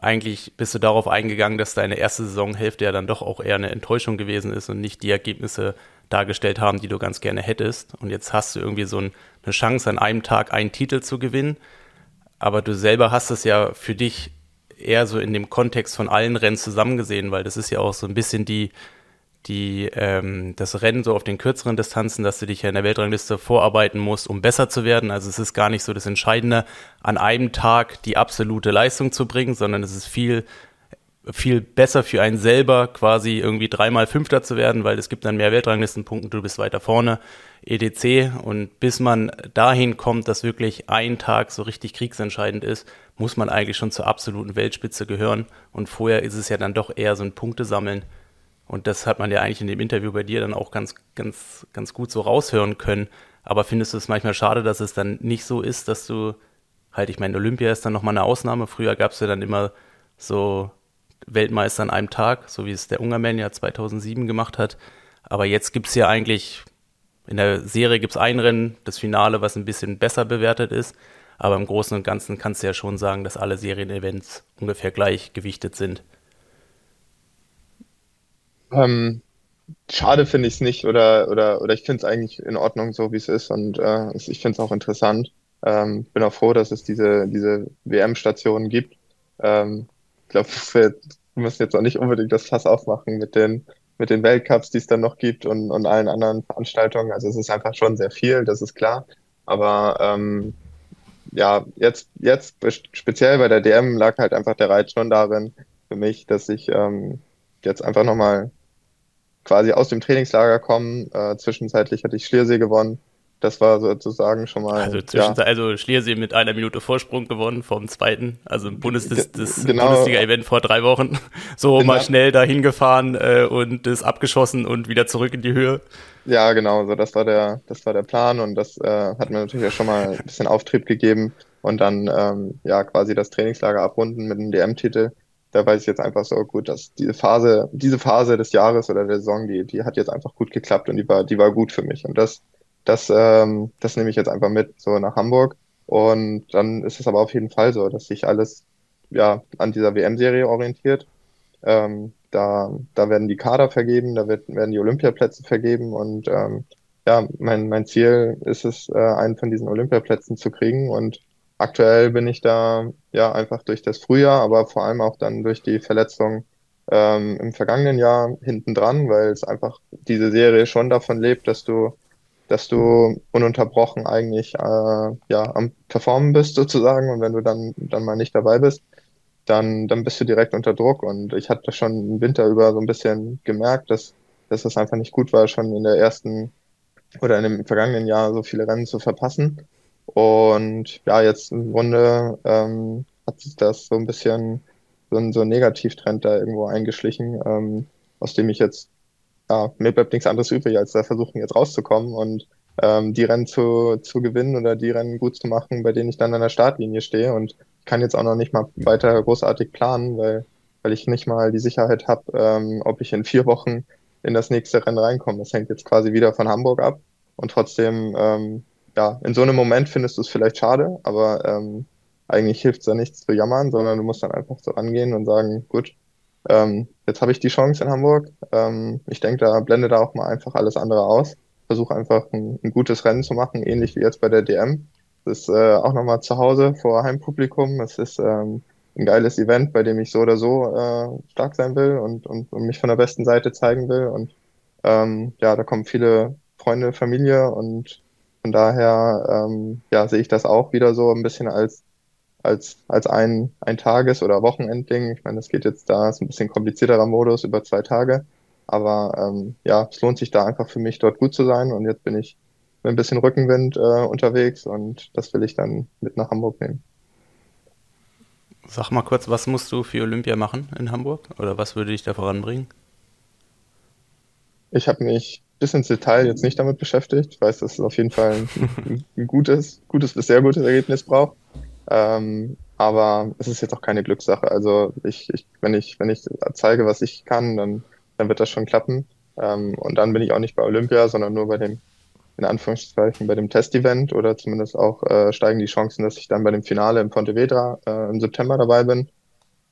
eigentlich bist du darauf eingegangen, dass deine erste Saisonhälfte ja dann doch auch eher eine Enttäuschung gewesen ist und nicht die Ergebnisse dargestellt haben, die du ganz gerne hättest. Und jetzt hast du irgendwie so ein, eine Chance, an einem Tag einen Titel zu gewinnen. Aber du selber hast es ja für dich eher so in dem Kontext von allen Rennen zusammengesehen, weil das ist ja auch so ein bisschen die, die, ähm, das Rennen so auf den kürzeren Distanzen, dass du dich ja in der Weltrangliste vorarbeiten musst, um besser zu werden. Also es ist gar nicht so das Entscheidende, an einem Tag die absolute Leistung zu bringen, sondern es ist viel viel besser für einen selber, quasi irgendwie dreimal Fünfter zu werden, weil es gibt dann mehr Weltranglistenpunkte, du bist weiter vorne, EDC. Und bis man dahin kommt, dass wirklich ein Tag so richtig kriegsentscheidend ist, muss man eigentlich schon zur absoluten Weltspitze gehören. Und vorher ist es ja dann doch eher so ein Punktesammeln. Und das hat man ja eigentlich in dem Interview bei dir dann auch ganz, ganz, ganz gut so raushören können. Aber findest du es manchmal schade, dass es dann nicht so ist, dass du halt, ich meine, Olympia ist dann nochmal eine Ausnahme. Früher gab es ja dann immer so Weltmeister an einem Tag, so wie es der Ungerman ja 2007 gemacht hat. Aber jetzt gibt es ja eigentlich, in der Serie gibt es ein Rennen, das Finale, was ein bisschen besser bewertet ist. Aber im Großen und Ganzen kannst du ja schon sagen, dass alle Serienevents ungefähr gleich gewichtet sind. Ähm, schade finde ich es nicht oder, oder, oder ich finde es eigentlich in Ordnung, so wie es ist und äh, ich finde es auch interessant. Ähm, bin auch froh, dass es diese, diese WM-Stationen gibt. Ähm, ich glaube, [LAUGHS] wir müssen jetzt auch nicht unbedingt das Fass aufmachen mit den, mit den Weltcups, die es dann noch gibt und, und allen anderen Veranstaltungen. Also es ist einfach schon sehr viel, das ist klar. Aber ähm, ja, jetzt, jetzt speziell bei der DM lag halt einfach der Reiz schon darin für mich, dass ich ähm, jetzt einfach nochmal quasi aus dem Trainingslager komme. Äh, zwischenzeitlich hatte ich Schliersee gewonnen das war sozusagen schon mal. Also, ja. also Schliersee mit einer Minute Vorsprung gewonnen vom zweiten, also Bundes das, das genau, Bundesliga-Event vor drei Wochen. [LAUGHS] So genau. mal schnell dahin gefahren äh, und das abgeschossen und wieder zurück in die Höhe. Ja, genau, so das war der, das war der Plan und das äh, hat mir natürlich auch schon mal ein bisschen Auftrieb gegeben und dann ähm, ja quasi das Trainingslager abrunden mit einem DM-Titel. Da weiß ich jetzt einfach so gut, dass diese Phase, diese Phase des Jahres oder der Saison, die, die hat jetzt einfach gut geklappt und die war, die war gut für mich. Und das das, ähm, das nehme ich jetzt einfach mit, so nach Hamburg. Und dann ist es aber auf jeden Fall so, dass sich alles ja an dieser WM-Serie orientiert. Ähm, da, da werden die Kader vergeben, da wird, werden die Olympiaplätze vergeben und ähm, ja, mein, mein Ziel ist es, äh, einen von diesen Olympiaplätzen zu kriegen und aktuell bin ich da ja einfach durch das Frühjahr, aber vor allem auch dann durch die Verletzung ähm, im vergangenen Jahr hinten dran, weil es einfach diese Serie schon davon lebt, dass du dass du ununterbrochen eigentlich äh, ja am Performen bist sozusagen. Und wenn du dann dann mal nicht dabei bist, dann dann bist du direkt unter Druck. Und ich hatte schon im Winter über so ein bisschen gemerkt, dass dass das einfach nicht gut war, schon in der ersten oder in dem vergangenen Jahr so viele Rennen zu verpassen und ja jetzt im Grunde ähm, hat sich das so ein bisschen so ein, so ein Negativtrend da irgendwo eingeschlichen, ähm, aus dem ich jetzt ja, mir bleibt nichts anderes übrig, als da versuchen jetzt rauszukommen und ähm, die Rennen zu, zu gewinnen oder die Rennen gut zu machen, bei denen ich dann an der Startlinie stehe. Und ich kann jetzt auch noch nicht mal weiter großartig planen, weil, weil ich nicht mal die Sicherheit habe, ähm, ob ich in vier Wochen in das nächste Rennen reinkomme. Das hängt jetzt quasi wieder von Hamburg ab. Und trotzdem, ähm, ja, in so einem Moment findest du es vielleicht schade, aber ähm, eigentlich hilft es da nichts zu jammern, sondern du musst dann einfach so rangehen und sagen, gut, ähm, jetzt habe ich die Chance in Hamburg. Ähm, ich denke, da blende da auch mal einfach alles andere aus. Versuche einfach ein, ein, gutes Rennen zu machen, ähnlich wie jetzt bei der DM. Das ist äh, auch nochmal zu Hause vor Heimpublikum. Es ist ähm, ein geiles Event, bei dem ich so oder so äh, stark sein will und, und, und mich von der besten Seite zeigen will. Und ähm, ja, da kommen viele Freunde, Familie und von daher ähm, ja, sehe ich das auch wieder so ein bisschen als als, als ein, ein Tages- oder Wochenendding. Ich meine, das geht jetzt da, ist ein bisschen komplizierterer Modus über zwei Tage. Aber ähm, ja, es lohnt sich da einfach für mich dort gut zu sein. Und jetzt bin ich mit ein bisschen Rückenwind äh, unterwegs und das will ich dann mit nach Hamburg nehmen. Sag mal kurz, was musst du für Olympia machen in Hamburg? Oder was würde dich da voranbringen? Ich habe mich bis ins Detail jetzt nicht damit beschäftigt. Ich weiß, dass es auf jeden Fall ein, ein gutes, gutes bis sehr gutes Ergebnis braucht. Ähm, aber es ist jetzt auch keine Glückssache. Also ich, ich, wenn ich, wenn ich zeige, was ich kann, dann, dann wird das schon klappen. Ähm, und dann bin ich auch nicht bei Olympia, sondern nur bei dem, in Anführungszeichen, bei dem Testevent oder zumindest auch äh, steigen die Chancen, dass ich dann bei dem Finale in Pontevedra äh, im September dabei bin.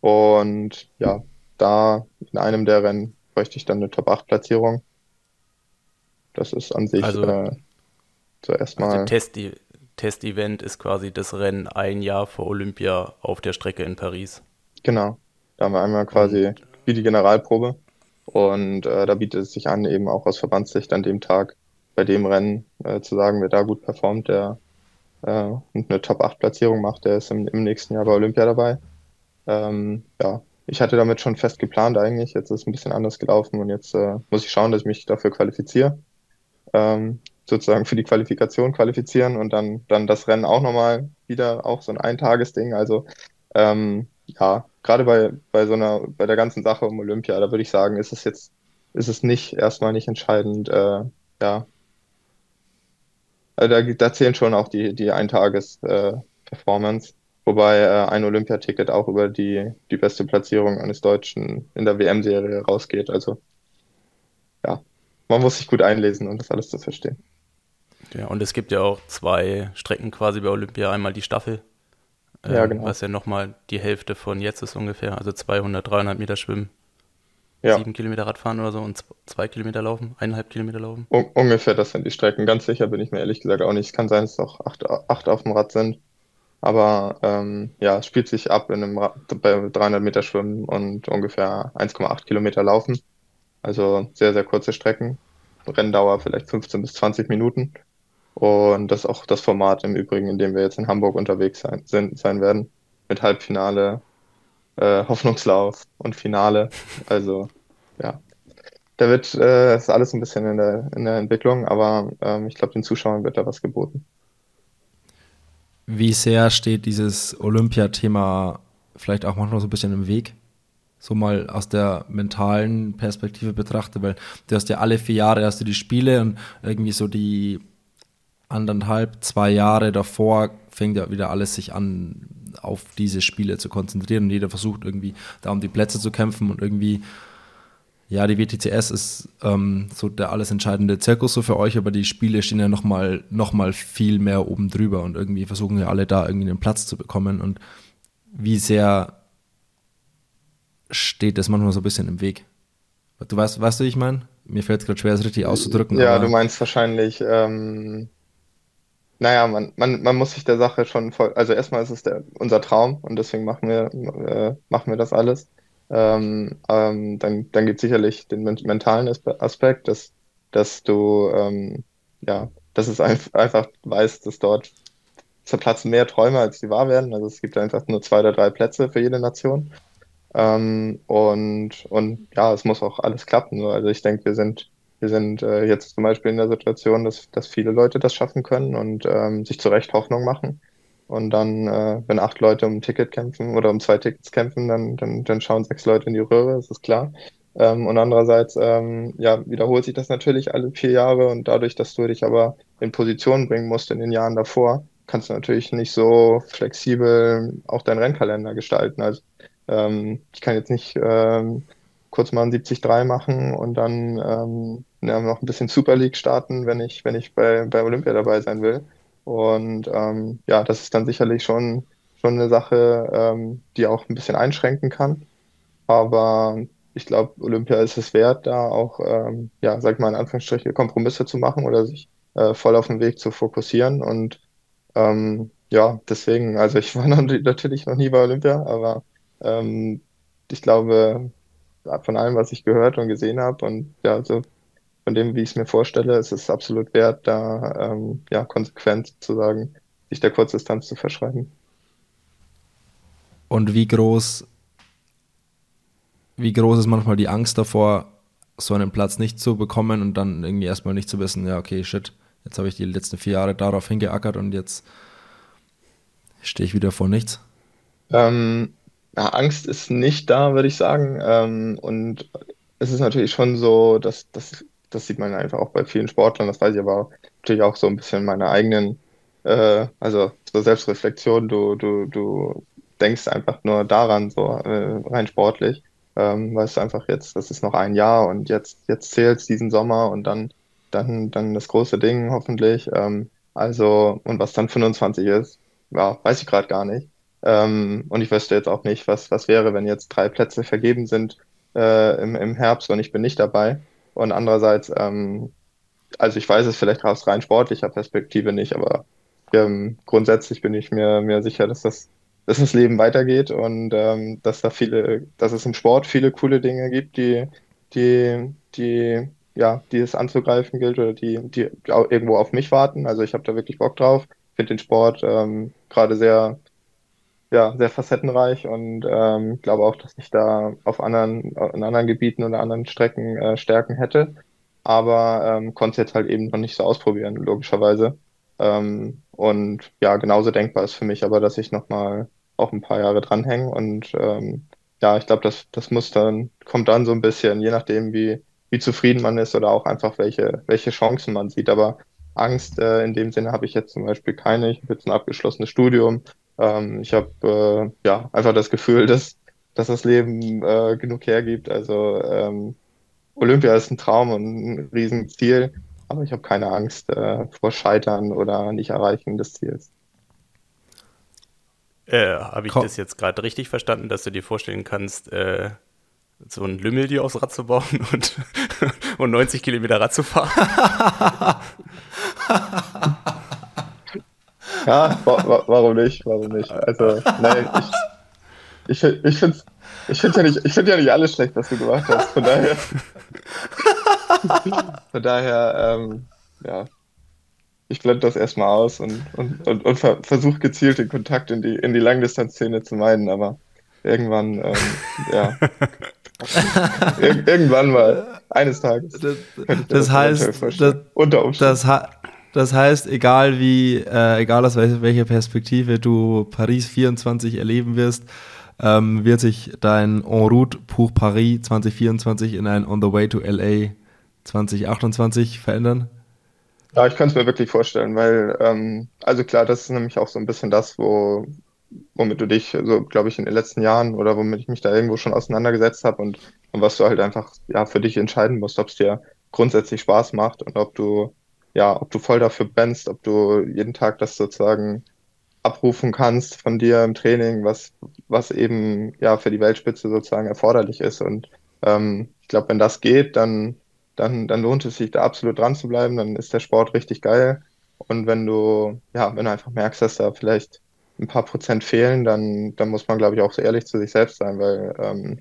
Und ja, da in einem der Rennen bräuchte ich dann eine Top 8 Platzierung. Das ist an sich also, äh, zuerst also mal. Also Test, Testevent ist quasi das Rennen ein Jahr vor Olympia auf der Strecke in Paris. Genau. Da haben wir einmal quasi Und, wie die Generalprobe. Und äh, da bietet es sich an, eben auch aus Verbandssicht an dem Tag bei dem Rennen äh, zu sagen, wer da gut performt, der äh, eine Top-8-Platzierung macht, der ist im, im, nächsten Jahr bei Olympia dabei. Ähm, ja, ich hatte damit schon fest geplant eigentlich. Jetzt ist es ein bisschen anders gelaufen und jetzt äh, muss ich schauen, dass ich mich dafür qualifiziere. Ähm, sozusagen für die Qualifikation qualifizieren und dann, dann das Rennen auch nochmal wieder auch so ein Eintagesding. Also ähm, ja, gerade bei, bei so einer, bei der ganzen Sache um Olympia, da würde ich sagen, ist es jetzt, ist es nicht erstmal nicht entscheidend, äh, ja. Also da, da zählen schon auch die, die Eintages-Performance. Äh, wobei äh, ein Olympiaticket auch über die, die beste Platzierung eines Deutschen in der WM-Serie rausgeht. Also ja, man muss sich gut einlesen, um das alles zu verstehen. Ja, und es gibt ja auch zwei Strecken quasi bei Olympia. Einmal die Staffel, äh, ja, genau. was ja nochmal die Hälfte von jetzt ist ungefähr. Also 200, 300 Meter schwimmen, ja. sieben Kilometer Radfahren oder so und zwei Kilometer laufen, eineinhalb Kilometer laufen. Un ungefähr, das sind die Strecken. Ganz sicher bin ich mir ehrlich gesagt auch nicht. Es kann sein, dass es auch acht, acht auf dem Rad sind. Aber ähm, ja, es spielt sich ab in einem Rad, bei 300 Meter Schwimmen und ungefähr 1,8 Kilometer Laufen. Also sehr, sehr kurze Strecken. Renndauer vielleicht 15 bis 20 Minuten. Und das ist auch das Format im Übrigen, in dem wir jetzt in Hamburg unterwegs sein, sind, sein werden. Mit Halbfinale, äh, Hoffnungslauf und Finale. Also, ja. Da wird, äh, ist alles ein bisschen in der, in der Entwicklung, aber ähm, ich glaube, den Zuschauern wird da was geboten. Wie sehr steht dieses Olympiathema vielleicht auch manchmal so ein bisschen im Weg? So mal aus der mentalen Perspektive betrachtet, weil du hast ja alle vier Jahre hast du die Spiele und irgendwie so die anderthalb, zwei Jahre davor fängt ja wieder alles sich an, auf diese Spiele zu konzentrieren und jeder versucht irgendwie da um die Plätze zu kämpfen und irgendwie, ja, die WTCS ist ähm, so der alles entscheidende Zirkus so für euch, aber die Spiele stehen ja nochmal noch mal viel mehr oben drüber und irgendwie versuchen ja alle da irgendwie einen Platz zu bekommen und wie sehr steht das manchmal so ein bisschen im Weg? Du weißt, weißt du, wie ich meine? Mir fällt es gerade schwer, es richtig auszudrücken. Ja, du meinst wahrscheinlich, ähm, naja, man, man, man muss sich der Sache schon voll, also erstmal ist es der, unser Traum und deswegen machen wir, äh, machen wir das alles. Ähm, ähm, dann, dann gibt es sicherlich den mentalen Aspekt, dass, dass du, ähm, ja, dass es einfach weißt, dass dort zerplatzen mehr Träume, als die wahr werden. Also es gibt einfach nur zwei oder drei Plätze für jede Nation. Ähm, und, und ja, es muss auch alles klappen. Also ich denke, wir sind wir sind äh, jetzt zum Beispiel in der Situation, dass, dass viele Leute das schaffen können und ähm, sich zu Recht Hoffnung machen. Und dann, äh, wenn acht Leute um ein Ticket kämpfen oder um zwei Tickets kämpfen, dann, dann, dann schauen sechs Leute in die Röhre, das ist klar. Ähm, und andererseits, ähm, ja, wiederholt sich das natürlich alle vier Jahre und dadurch, dass du dich aber in Position bringen musst in den Jahren davor, kannst du natürlich nicht so flexibel auch deinen Rennkalender gestalten. Also ähm, ich kann jetzt nicht ähm, kurz mal ein 70-3 machen und dann ähm, ja, noch ein bisschen Super League starten, wenn ich, wenn ich bei, bei Olympia dabei sein will. Und ähm, ja, das ist dann sicherlich schon, schon eine Sache, ähm, die auch ein bisschen einschränken kann. Aber ich glaube, Olympia ist es wert, da auch, ähm, ja, sag mal in Anführungsstrichen, Kompromisse zu machen oder sich äh, voll auf den Weg zu fokussieren. Und ähm, ja, deswegen, also ich war noch, [LAUGHS] natürlich noch nie bei Olympia, aber ähm, ich glaube, von allem, was ich gehört und gesehen habe und ja, so von dem, wie ich es mir vorstelle, ist es absolut wert, da ähm, ja konsequent zu sagen, sich der Kurzdistanz zu verschreiben. Und wie groß, wie groß ist manchmal die Angst davor, so einen Platz nicht zu bekommen und dann irgendwie erstmal nicht zu wissen, ja, okay, shit, jetzt habe ich die letzten vier Jahre darauf hingeackert und jetzt stehe ich wieder vor nichts? Ähm, ja, Angst ist nicht da, würde ich sagen. Ähm, und es ist natürlich schon so, dass das, das sieht man einfach auch bei vielen Sportlern, das weiß ich aber natürlich auch so ein bisschen meine eigenen, äh, also zur Selbstreflexion, du, du, du denkst einfach nur daran, so äh, rein sportlich. Ähm, weißt du einfach jetzt, das ist noch ein Jahr und jetzt, jetzt zählt es diesen Sommer und dann, dann, dann das große Ding hoffentlich. Ähm, also, und was dann 25 ist, ja, weiß ich gerade gar nicht. Ähm, und ich wüsste jetzt auch nicht, was, was wäre, wenn jetzt drei Plätze vergeben sind äh, im, im Herbst und ich bin nicht dabei. Und andererseits, ähm, also ich weiß es vielleicht aus rein sportlicher Perspektive nicht, aber ähm, grundsätzlich bin ich mir, mir sicher, dass das, dass das Leben weitergeht und ähm, dass da viele, dass es im Sport viele coole Dinge gibt, die, die, die, ja, die es anzugreifen gilt oder die, die irgendwo auf mich warten. Also ich habe da wirklich Bock drauf. Finde den Sport ähm, gerade sehr, ja, sehr facettenreich und ähm, glaube auch, dass ich da auf anderen, in anderen Gebieten oder anderen Strecken äh, Stärken hätte. Aber ähm, konnte es jetzt halt eben noch nicht so ausprobieren, logischerweise. Ähm, und ja, genauso denkbar ist für mich aber, dass ich nochmal auch ein paar Jahre dranhänge und ähm, ja, ich glaube, das, das muss dann, kommt dann so ein bisschen, je nachdem, wie, wie zufrieden man ist oder auch einfach welche, welche Chancen man sieht. Aber Angst äh, in dem Sinne habe ich jetzt zum Beispiel keine. Ich habe jetzt ein abgeschlossenes Studium. Ähm, ich habe äh, ja einfach das Gefühl, [LAUGHS] dass, dass das Leben äh, genug hergibt. Also ähm, Olympia ist ein Traum und ein Riesenziel, aber ich habe keine Angst äh, vor Scheitern oder nicht erreichen des Ziels. Äh, Habe ich Komm. das jetzt gerade richtig verstanden, dass du dir vorstellen kannst, äh, so ein Lümmel dir aufs Rad zu bauen [LAUGHS] und, und 90 Kilometer Rad zu fahren? [LAUGHS] ja, wa wa warum nicht? Warum nicht? Also, nein, ich, ich, ich finde ich find ja, nicht, ich find ja nicht alles schlecht, was du gemacht hast. Von daher, von daher ähm, ja, ich blende das erstmal aus und, und, und, und ver versuche gezielt den Kontakt in die, in die Langdistanzszene zu meiden, aber irgendwann, ähm, ja. Ir irgendwann mal, eines Tages. Das, das, heißt, das, unter Das, das heißt, egal wie, äh, egal aus welcher Perspektive du Paris 24 erleben wirst, ähm, wird sich dein En route pour Paris 2024 in ein On the way to LA 2028 verändern? Ja, ich kann es mir wirklich vorstellen, weil, ähm, also klar, das ist nämlich auch so ein bisschen das, wo, womit du dich, so glaube ich, in den letzten Jahren oder womit ich mich da irgendwo schon auseinandergesetzt habe und, und was du halt einfach ja für dich entscheiden musst, ob es dir grundsätzlich Spaß macht und ob du ja, ob du voll dafür brennst, ob du jeden Tag das sozusagen abrufen kannst von dir im Training, was, was eben ja für die Weltspitze sozusagen erforderlich ist. Und ähm, ich glaube, wenn das geht, dann dann, dann lohnt es sich da absolut dran zu bleiben, dann ist der Sport richtig geil. Und wenn du, ja, wenn du einfach merkst, dass da vielleicht ein paar Prozent fehlen, dann, dann muss man, glaube ich, auch so ehrlich zu sich selbst sein, weil ähm,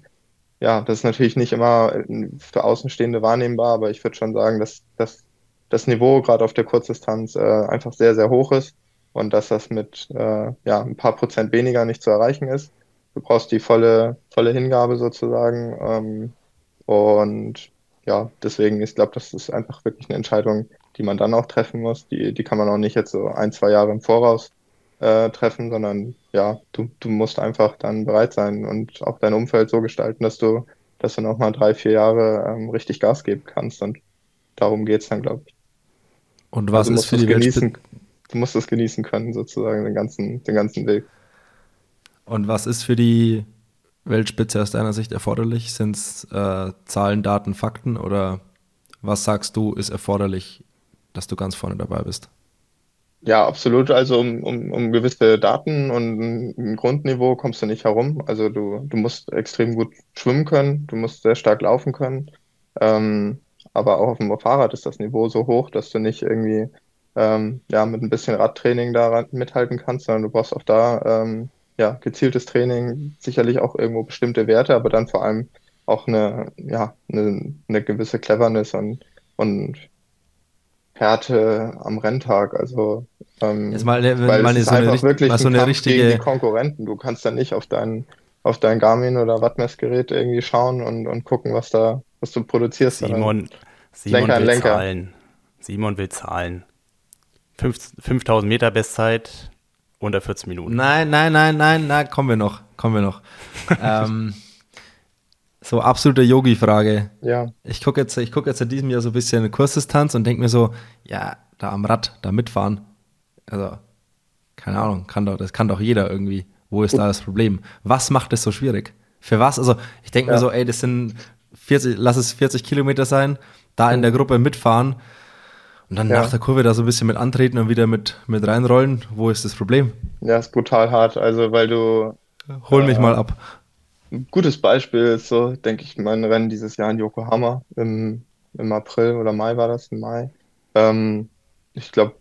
ja, das ist natürlich nicht immer für Außenstehende wahrnehmbar, aber ich würde schon sagen, dass, dass das Niveau gerade auf der Kurzdistanz äh, einfach sehr, sehr hoch ist und dass das mit äh, ja, ein paar Prozent weniger nicht zu erreichen ist. Du brauchst die volle, volle Hingabe sozusagen. Ähm, und ja, deswegen, ich glaube, das ist einfach wirklich eine Entscheidung, die man dann auch treffen muss. Die, die kann man auch nicht jetzt so ein, zwei Jahre im Voraus äh, treffen, sondern ja, du, du musst einfach dann bereit sein und auch dein Umfeld so gestalten, dass du, dass du noch mal drei, vier Jahre ähm, richtig Gas geben kannst. Und darum geht's dann, glaube ich. Und was also ist für die genießen, Du musst es genießen können, sozusagen, den ganzen, den ganzen Weg. Und was ist für die Weltspitze aus deiner Sicht erforderlich? Sind es äh, Zahlen, Daten, Fakten oder was sagst du, ist erforderlich, dass du ganz vorne dabei bist? Ja, absolut. Also um, um, um gewisse Daten und ein Grundniveau kommst du nicht herum. Also du, du musst extrem gut schwimmen können, du musst sehr stark laufen können. Ähm, aber auch auf dem Fahrrad ist das Niveau so hoch, dass du nicht irgendwie ähm, ja, mit ein bisschen Radtraining da mithalten kannst, sondern du brauchst auch da ähm, ja, gezieltes Training, sicherlich auch irgendwo bestimmte Werte, aber dann vor allem auch eine, ja, eine, eine gewisse Cleverness und, und Härte am Renntag. Also ähm, Jetzt mal, wenn weil man es ist so einfach wirklich so eine richtige gegen die Konkurrenten. Du kannst dann nicht auf dein auf dein Garmin oder Wattmessgerät irgendwie schauen und, und gucken, was da was du produzierst. Simon, Simon Lenker will Lenker. zahlen. Simon will zahlen. 5000 Meter Bestzeit, unter 14 Minuten. Nein, nein, nein, nein, nein, kommen wir noch, kommen wir noch. [LAUGHS] ähm, so absolute Yogi-Frage. Ja. Ich gucke jetzt, ich gucke jetzt in diesem Jahr so ein bisschen Kursdistanz und denke mir so, ja, da am Rad, da mitfahren. Also, keine Ahnung, kann doch, das kann doch jeder irgendwie. Wo ist da das Problem? Was macht es so schwierig? Für was? Also, ich denke ja. mir so, ey, das sind 40, lass es 40 Kilometer sein, da in der Gruppe mitfahren und dann ja. nach der Kurve da so ein bisschen mit antreten und wieder mit, mit reinrollen. Wo ist das Problem? Ja, ist brutal hart. Also, weil du. Hol mich äh, mal ab. Ein gutes Beispiel ist so, denke ich, mein Rennen dieses Jahr in Yokohama im, im April oder Mai war das, im Mai. Ähm, ich glaube,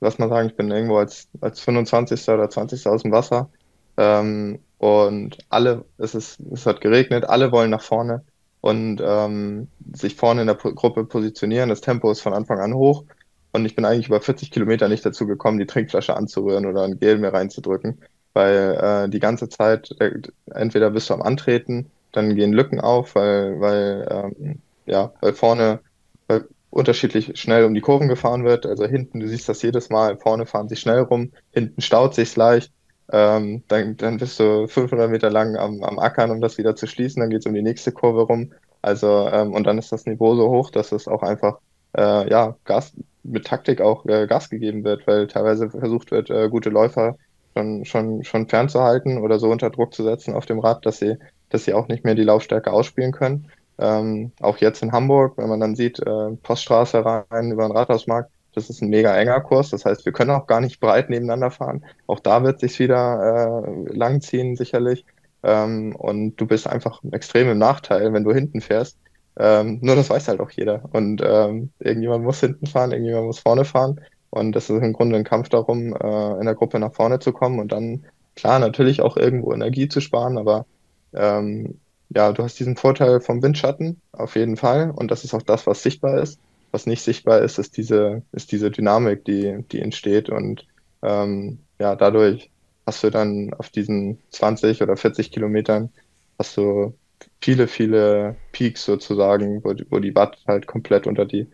lass mal sagen, ich bin irgendwo als, als 25. oder 20. aus dem Wasser. Ähm, und alle, es ist, es hat geregnet, alle wollen nach vorne. und ähm, sich vorne in der Gruppe positionieren. Das Tempo ist von Anfang an hoch und ich bin eigentlich über 40 Kilometer nicht dazu gekommen, die Trinkflasche anzurühren oder ein Gel mir reinzudrücken, weil äh, die ganze Zeit äh, entweder bist du am Antreten, dann gehen Lücken auf, weil, weil, ähm, ja, weil vorne weil unterschiedlich schnell um die Kurven gefahren wird. Also hinten, du siehst das jedes Mal, vorne fahren sie schnell rum, hinten staut sich's leicht. Ähm, dann, dann bist du 500 Meter lang am, am Ackern, um das wieder zu schließen. Dann geht's um die nächste Kurve rum. Also ähm, und dann ist das Niveau so hoch, dass es auch einfach äh, ja Gas mit Taktik auch äh, Gas gegeben wird, weil teilweise versucht wird, äh, gute Läufer schon schon schon fernzuhalten oder so unter Druck zu setzen auf dem Rad, dass sie dass sie auch nicht mehr die Laufstärke ausspielen können. Ähm, auch jetzt in Hamburg, wenn man dann sieht, äh, Poststraße rein über den Rathausmarkt, das ist ein mega enger Kurs. Das heißt, wir können auch gar nicht breit nebeneinander fahren. Auch da wird sich wieder äh, langziehen, sicherlich. Ähm, und du bist einfach extrem im Nachteil, wenn du hinten fährst. Ähm, nur das weiß halt auch jeder. Und ähm, irgendjemand muss hinten fahren, irgendjemand muss vorne fahren. Und das ist im Grunde ein Kampf darum, äh, in der Gruppe nach vorne zu kommen und dann, klar, natürlich auch irgendwo Energie zu sparen, aber ähm, ja, du hast diesen Vorteil vom Windschatten auf jeden Fall. Und das ist auch das, was sichtbar ist. Was nicht sichtbar ist, ist diese, ist diese Dynamik, die, die entsteht. Und ähm, ja, dadurch hast du dann auf diesen 20 oder 40 Kilometern hast du viele, viele Peaks sozusagen, wo, wo die Watt halt komplett unter die,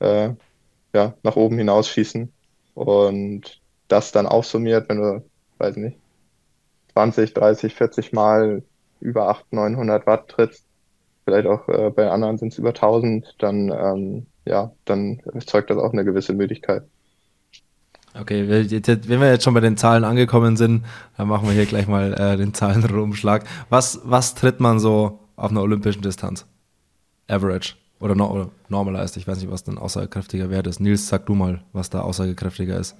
äh, ja, nach oben hinausschießen. Und das dann aufsummiert, wenn du, weiß nicht, 20, 30, 40 Mal über 800, 900 Watt trittst, vielleicht auch äh, bei anderen sind es über 1000, dann, ähm, ja, dann erzeugt das auch eine gewisse Müdigkeit. Okay, wenn wir jetzt schon bei den Zahlen angekommen sind, dann machen wir hier gleich mal äh, den Zahlenumschlag. Was, was tritt man so auf einer olympischen Distanz? Average oder, no, oder normalized? Ich weiß nicht, was dann aussagekräftiger Wert ist. Nils, sag du mal, was da aussagekräftiger ist.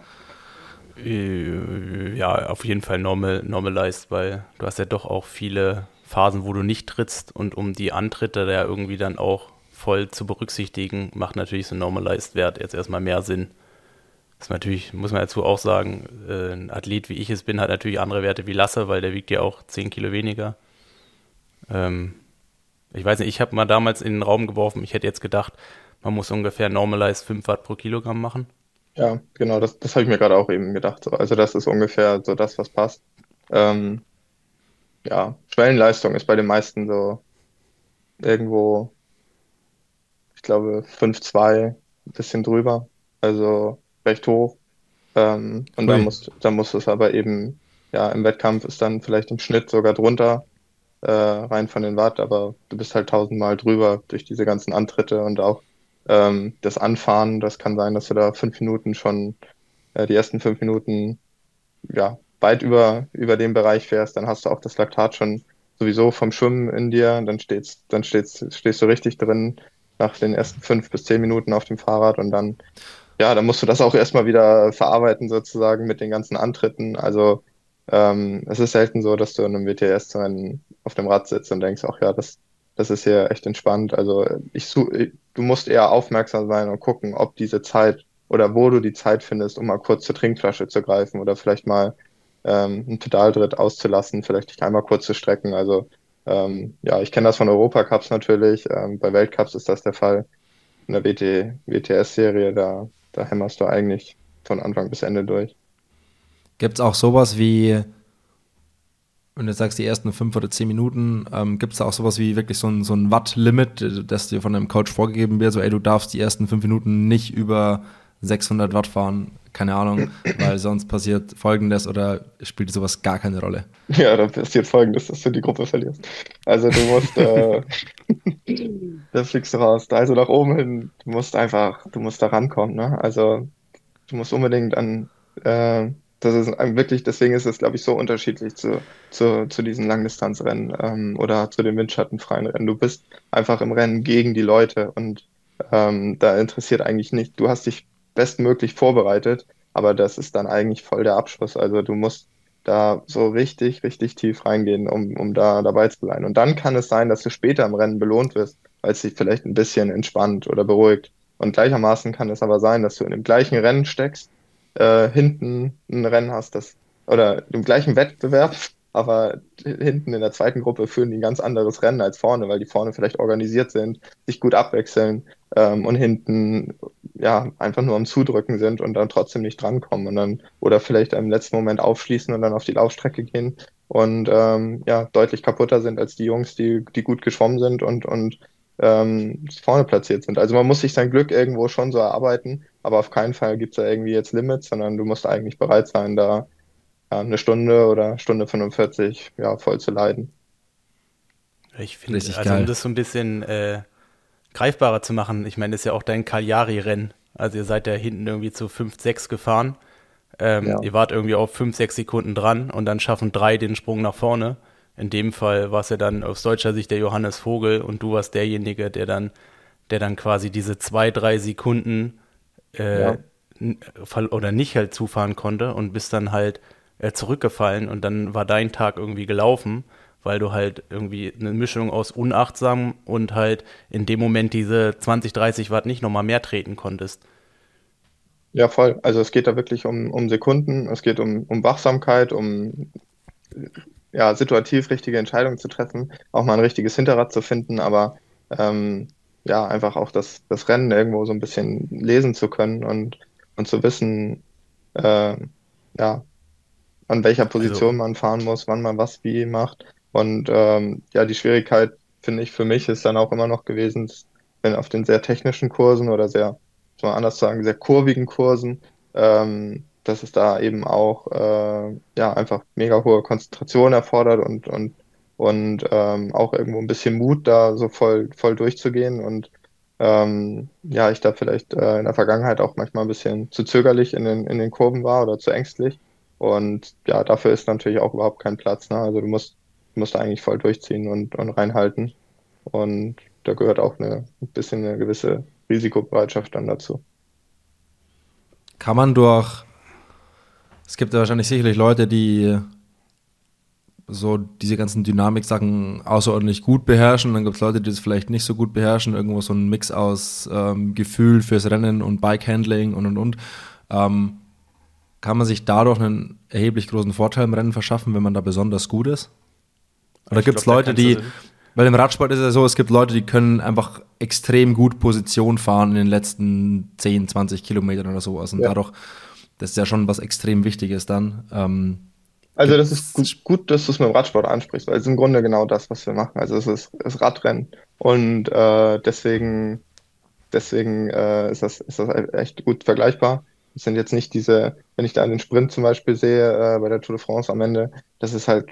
Äh, ja, auf jeden Fall normal, normalized, weil du hast ja doch auch viele Phasen, wo du nicht trittst und um die Antritte da irgendwie dann auch voll zu berücksichtigen, macht natürlich so ein normalized Wert jetzt erstmal mehr Sinn. Das natürlich, muss man dazu auch sagen, äh, ein Athlet wie ich es bin, hat natürlich andere Werte wie Lasse, weil der wiegt ja auch 10 Kilo weniger. Ähm, ich weiß nicht, ich habe mal damals in den Raum geworfen, ich hätte jetzt gedacht, man muss ungefähr normalized 5 Watt pro Kilogramm machen. Ja, genau, das, das habe ich mir gerade auch eben gedacht. So. Also das ist ungefähr so das, was passt. Ähm, ja, Schwellenleistung ist bei den meisten so irgendwo, glaube, 5,2, ein bisschen drüber, also recht hoch. Ähm, und dann muss, dann muss es aber eben, ja, im Wettkampf ist dann vielleicht im Schnitt sogar drunter, äh, rein von den Watt, aber du bist halt tausendmal drüber durch diese ganzen Antritte und auch ähm, das Anfahren, das kann sein, dass du da fünf Minuten schon, äh, die ersten fünf Minuten, ja, weit über, über dem Bereich fährst, dann hast du auch das Laktat schon sowieso vom Schwimmen in dir, dann steht's, dann steht's, stehst du richtig drin nach den ersten fünf bis zehn Minuten auf dem Fahrrad und dann, ja, dann musst du das auch erstmal wieder verarbeiten sozusagen mit den ganzen Antritten. Also ähm, es ist selten so, dass du in einem WTS auf dem Rad sitzt und denkst, ach ja, das, das ist hier echt entspannt. Also ich, du musst eher aufmerksam sein und gucken, ob diese Zeit oder wo du die Zeit findest, um mal kurz zur Trinkflasche zu greifen oder vielleicht mal ähm, einen Pedaldritt auszulassen, vielleicht dich einmal kurz zu strecken. Also ähm, ja, ich kenne das von Europacups natürlich. Ähm, bei Weltcups ist das der Fall. In der WT, WTS-Serie, da, da hämmerst du eigentlich von Anfang bis Ende durch. Gibt es auch sowas wie wenn du sagst, die ersten fünf oder zehn Minuten, ähm, gibt es da auch sowas wie wirklich so ein, so ein Watt-Limit, das dir von deinem Coach vorgegeben wird? So, ey, du darfst die ersten fünf Minuten nicht über 600 Watt fahren, keine Ahnung, weil sonst passiert Folgendes oder spielt sowas gar keine Rolle? Ja, dann passiert Folgendes, dass du die Gruppe verlierst. Also du musst, äh, [LAUGHS] da fliegst du raus. Also nach oben hin, du musst einfach, du musst da rankommen, ne? Also du musst unbedingt an, äh, das ist wirklich, deswegen ist es, glaube ich, so unterschiedlich zu, zu, zu diesen Langdistanzrennen ähm, oder zu den windschattenfreien Rennen. Du bist einfach im Rennen gegen die Leute und ähm, da interessiert eigentlich nicht, du hast dich bestmöglich vorbereitet, aber das ist dann eigentlich voll der Abschluss. Also du musst da so richtig, richtig tief reingehen, um, um da dabei zu sein. Und dann kann es sein, dass du später im Rennen belohnt wirst, weil es dich vielleicht ein bisschen entspannt oder beruhigt. Und gleichermaßen kann es aber sein, dass du in dem gleichen Rennen steckst äh, hinten ein Rennen hast, das oder im gleichen Wettbewerb, [LAUGHS] aber hinten in der zweiten Gruppe führen die ein ganz anderes Rennen als vorne, weil die vorne vielleicht organisiert sind, sich gut abwechseln ähm, und hinten ja einfach nur am Zudrücken sind und dann trotzdem nicht drankommen und dann oder vielleicht im letzten Moment aufschließen und dann auf die Laufstrecke gehen und ähm, ja deutlich kaputter sind als die Jungs, die die gut geschwommen sind und und ähm, vorne platziert sind. Also man muss sich sein Glück irgendwo schon so erarbeiten, aber auf keinen Fall gibt es da irgendwie jetzt Limits, sondern du musst eigentlich bereit sein, da ja, eine Stunde oder Stunde 45 ja, voll zu leiden. Ich finde, also geil. um das so ein bisschen äh, greifbarer zu machen, ich meine, das ist ja auch dein Cagliari-Rennen. Also ihr seid ja hinten irgendwie zu 5, 6 gefahren. Ähm, ja. Ihr wart irgendwie auf 5, 6 Sekunden dran und dann schaffen drei den Sprung nach vorne. In dem Fall war es ja dann aus deutscher Sicht der Johannes Vogel und du warst derjenige, der dann, der dann quasi diese zwei, drei Sekunden äh, ja. oder nicht halt zufahren konnte und bist dann halt äh, zurückgefallen und dann war dein Tag irgendwie gelaufen, weil du halt irgendwie eine Mischung aus unachtsam und halt in dem Moment diese 20, 30 Watt nicht nochmal mehr treten konntest. Ja, voll. Also es geht da wirklich um, um Sekunden, es geht um, um Wachsamkeit, um ja, situativ richtige Entscheidungen zu treffen, auch mal ein richtiges Hinterrad zu finden, aber ähm, ja, einfach auch das, das Rennen irgendwo so ein bisschen lesen zu können und, und zu wissen, äh, ja, an welcher also Position also, man fahren muss, wann man was wie macht. Und ähm, ja, die Schwierigkeit, finde ich, für mich ist dann auch immer noch gewesen, wenn auf den sehr technischen Kursen oder sehr, soll man anders sagen, sehr kurvigen Kursen, ähm, dass es da eben auch äh, ja einfach mega hohe Konzentration erfordert und und und ähm, auch irgendwo ein bisschen Mut, da so voll voll durchzugehen und ähm, ja, ich da vielleicht äh, in der Vergangenheit auch manchmal ein bisschen zu zögerlich in den in den Kurven war oder zu ängstlich und ja, dafür ist natürlich auch überhaupt kein Platz. Ne? Also du musst, du musst eigentlich voll durchziehen und, und reinhalten. Und da gehört auch eine, ein bisschen eine gewisse Risikobereitschaft dann dazu. Kann man durch, es gibt ja wahrscheinlich sicherlich Leute, die so diese ganzen Dynamik-Sachen außerordentlich gut beherrschen. Dann gibt es Leute, die das vielleicht nicht so gut beherrschen. Irgendwo so ein Mix aus ähm, Gefühl fürs Rennen und Bike-Handling und und und. Ähm, kann man sich dadurch einen erheblich großen Vorteil im Rennen verschaffen, wenn man da besonders gut ist? Oder gibt es Leute, die, weil im Radsport ist es ja so, es gibt Leute, die können einfach extrem gut Position fahren in den letzten 10, 20 Kilometern oder sowas. Und ja. dadurch, das ist ja schon was extrem Wichtiges dann. Ähm, also das ist gut, gut dass du es mit dem Radsport ansprichst, weil es ist im Grunde genau das, was wir machen. Also es ist das Radrennen. Und äh, deswegen, deswegen äh, ist, das, ist das echt gut vergleichbar. Es sind jetzt nicht diese, wenn ich da den Sprint zum Beispiel sehe, äh, bei der Tour de France am Ende, das ist halt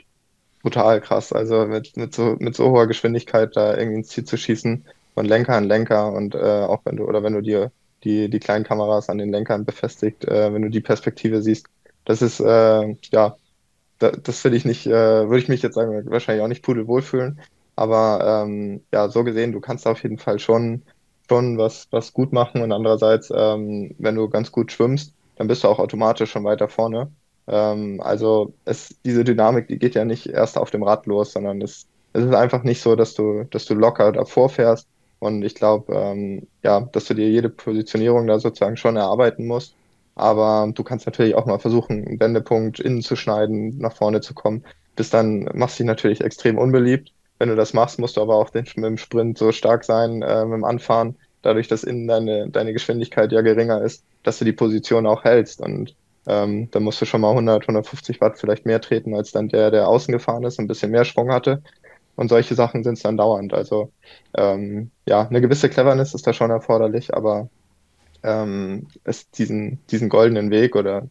brutal krass. Also mit, mit, so, mit so hoher Geschwindigkeit da irgendwie ins Ziel zu schießen, von Lenker an Lenker und äh, auch wenn du, oder wenn du dir die, die kleinen Kameras an den Lenkern befestigt, äh, wenn du die Perspektive siehst, das ist, äh, ja, da, das will ich nicht, äh, würde ich mich jetzt sagen, wahrscheinlich auch nicht pudelwohl fühlen. Aber ähm, ja, so gesehen, du kannst auf jeden Fall schon schon was, was gut machen und andererseits, ähm, wenn du ganz gut schwimmst, dann bist du auch automatisch schon weiter vorne. Ähm, also es, diese Dynamik, die geht ja nicht erst auf dem Rad los, sondern es, es ist einfach nicht so, dass du, dass du locker davor fährst. Und ich glaube, ähm, ja, dass du dir jede Positionierung da sozusagen schon erarbeiten musst. Aber du kannst natürlich auch mal versuchen, einen Wendepunkt innen zu schneiden, nach vorne zu kommen. Bis dann machst du dich natürlich extrem unbeliebt. Wenn du das machst, musst du aber auch den, mit dem Sprint so stark sein, äh, mit dem Anfahren, dadurch, dass innen deine, deine Geschwindigkeit ja geringer ist, dass du die Position auch hältst. Und ähm, dann musst du schon mal 100, 150 Watt vielleicht mehr treten, als dann der, der außen gefahren ist, ein bisschen mehr Sprung hatte. Und solche Sachen sind es dann dauernd. Also ähm, ja, eine gewisse Cleverness ist da schon erforderlich, aber ähm, es diesen, diesen goldenen Weg oder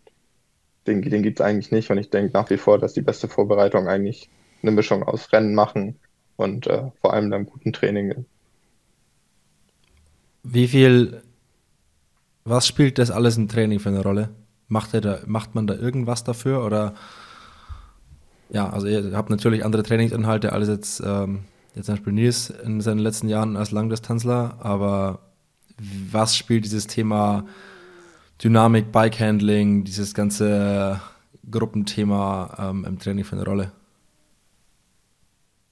den, den gibt es eigentlich nicht. Und ich denke nach wie vor, dass die beste Vorbereitung eigentlich eine Mischung aus Rennen machen, und äh, vor allem dann guten Training. Wie viel, was spielt das alles im Training für eine Rolle? Macht, da, macht man da irgendwas dafür oder ja, also ihr habt natürlich andere Trainingsinhalte als jetzt, ähm, jetzt zum Beispiel Nils in seinen letzten Jahren als Langdistanzler, aber was spielt dieses Thema Dynamik, Bikehandling, dieses ganze Gruppenthema ähm, im Training für eine Rolle?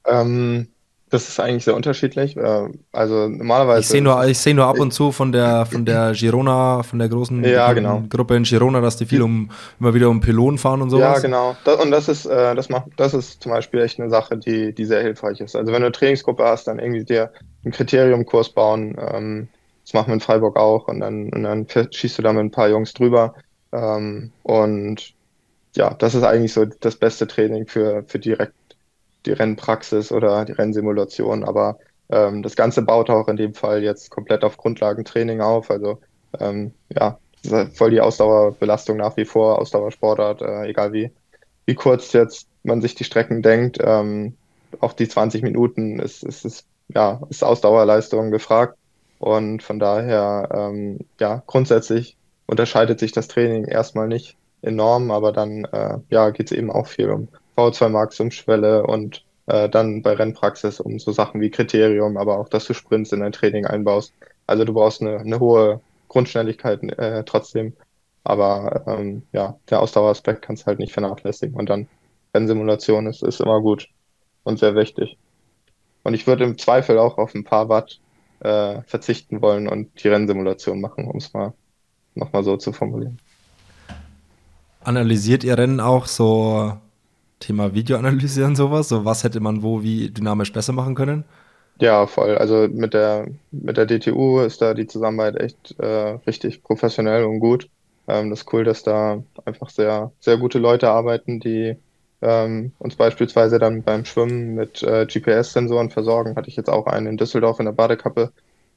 Ähm, das ist eigentlich sehr unterschiedlich. Äh, also normalerweise. Ich sehe nur, ich sehe nur ab und zu von der von der Girona, von der großen ja, genau. Gruppe in Girona, dass die viel um immer wieder um Pylonen fahren und sowas. Ja, genau. und das ist, äh, das macht, das ist zum Beispiel echt eine Sache, die, die sehr hilfreich ist. Also wenn du eine Trainingsgruppe hast, dann irgendwie dir einen Kriteriumkurs bauen. Ähm, das machen wir in Freiburg auch und dann, und dann schießt du da mit ein paar Jungs drüber. Ähm, und ja, das ist eigentlich so das beste Training für, für direkt die Rennpraxis oder die Rennsimulation, aber ähm, das Ganze baut auch in dem Fall jetzt komplett auf Grundlagentraining auf. Also ähm, ja, voll die Ausdauerbelastung nach wie vor, Ausdauersportart, äh, egal wie, wie kurz jetzt man sich die Strecken denkt. Ähm, auch die 20 Minuten ist, ist, ist, ja, ist Ausdauerleistung gefragt. Und von daher, ähm, ja, grundsätzlich unterscheidet sich das Training erstmal nicht enorm, aber dann äh, ja, geht es eben auch viel um V2 Max, um Schwelle und äh, dann bei Rennpraxis um so Sachen wie Kriterium, aber auch, dass du Sprints in dein Training einbaust. Also du brauchst eine, eine hohe Grundschnelligkeit äh, trotzdem. Aber ähm, ja, der Ausdaueraspekt kannst halt nicht vernachlässigen. Und dann Rennsimulation ist, ist immer gut und sehr wichtig. Und ich würde im Zweifel auch auf ein paar Watt äh, verzichten wollen und die Rennsimulation machen, um es mal nochmal so zu formulieren. Analysiert ihr Rennen auch so Thema Videoanalyse und sowas? So was hätte man wo wie dynamisch besser machen können? Ja, voll. Also mit der mit der DTU ist da die Zusammenarbeit echt äh, richtig professionell und gut. Ähm, das ist cool, dass da einfach sehr sehr gute Leute arbeiten, die ähm, uns beispielsweise dann beim Schwimmen mit äh, GPS-Sensoren versorgen. Hatte ich jetzt auch einen in Düsseldorf in der Badekappe.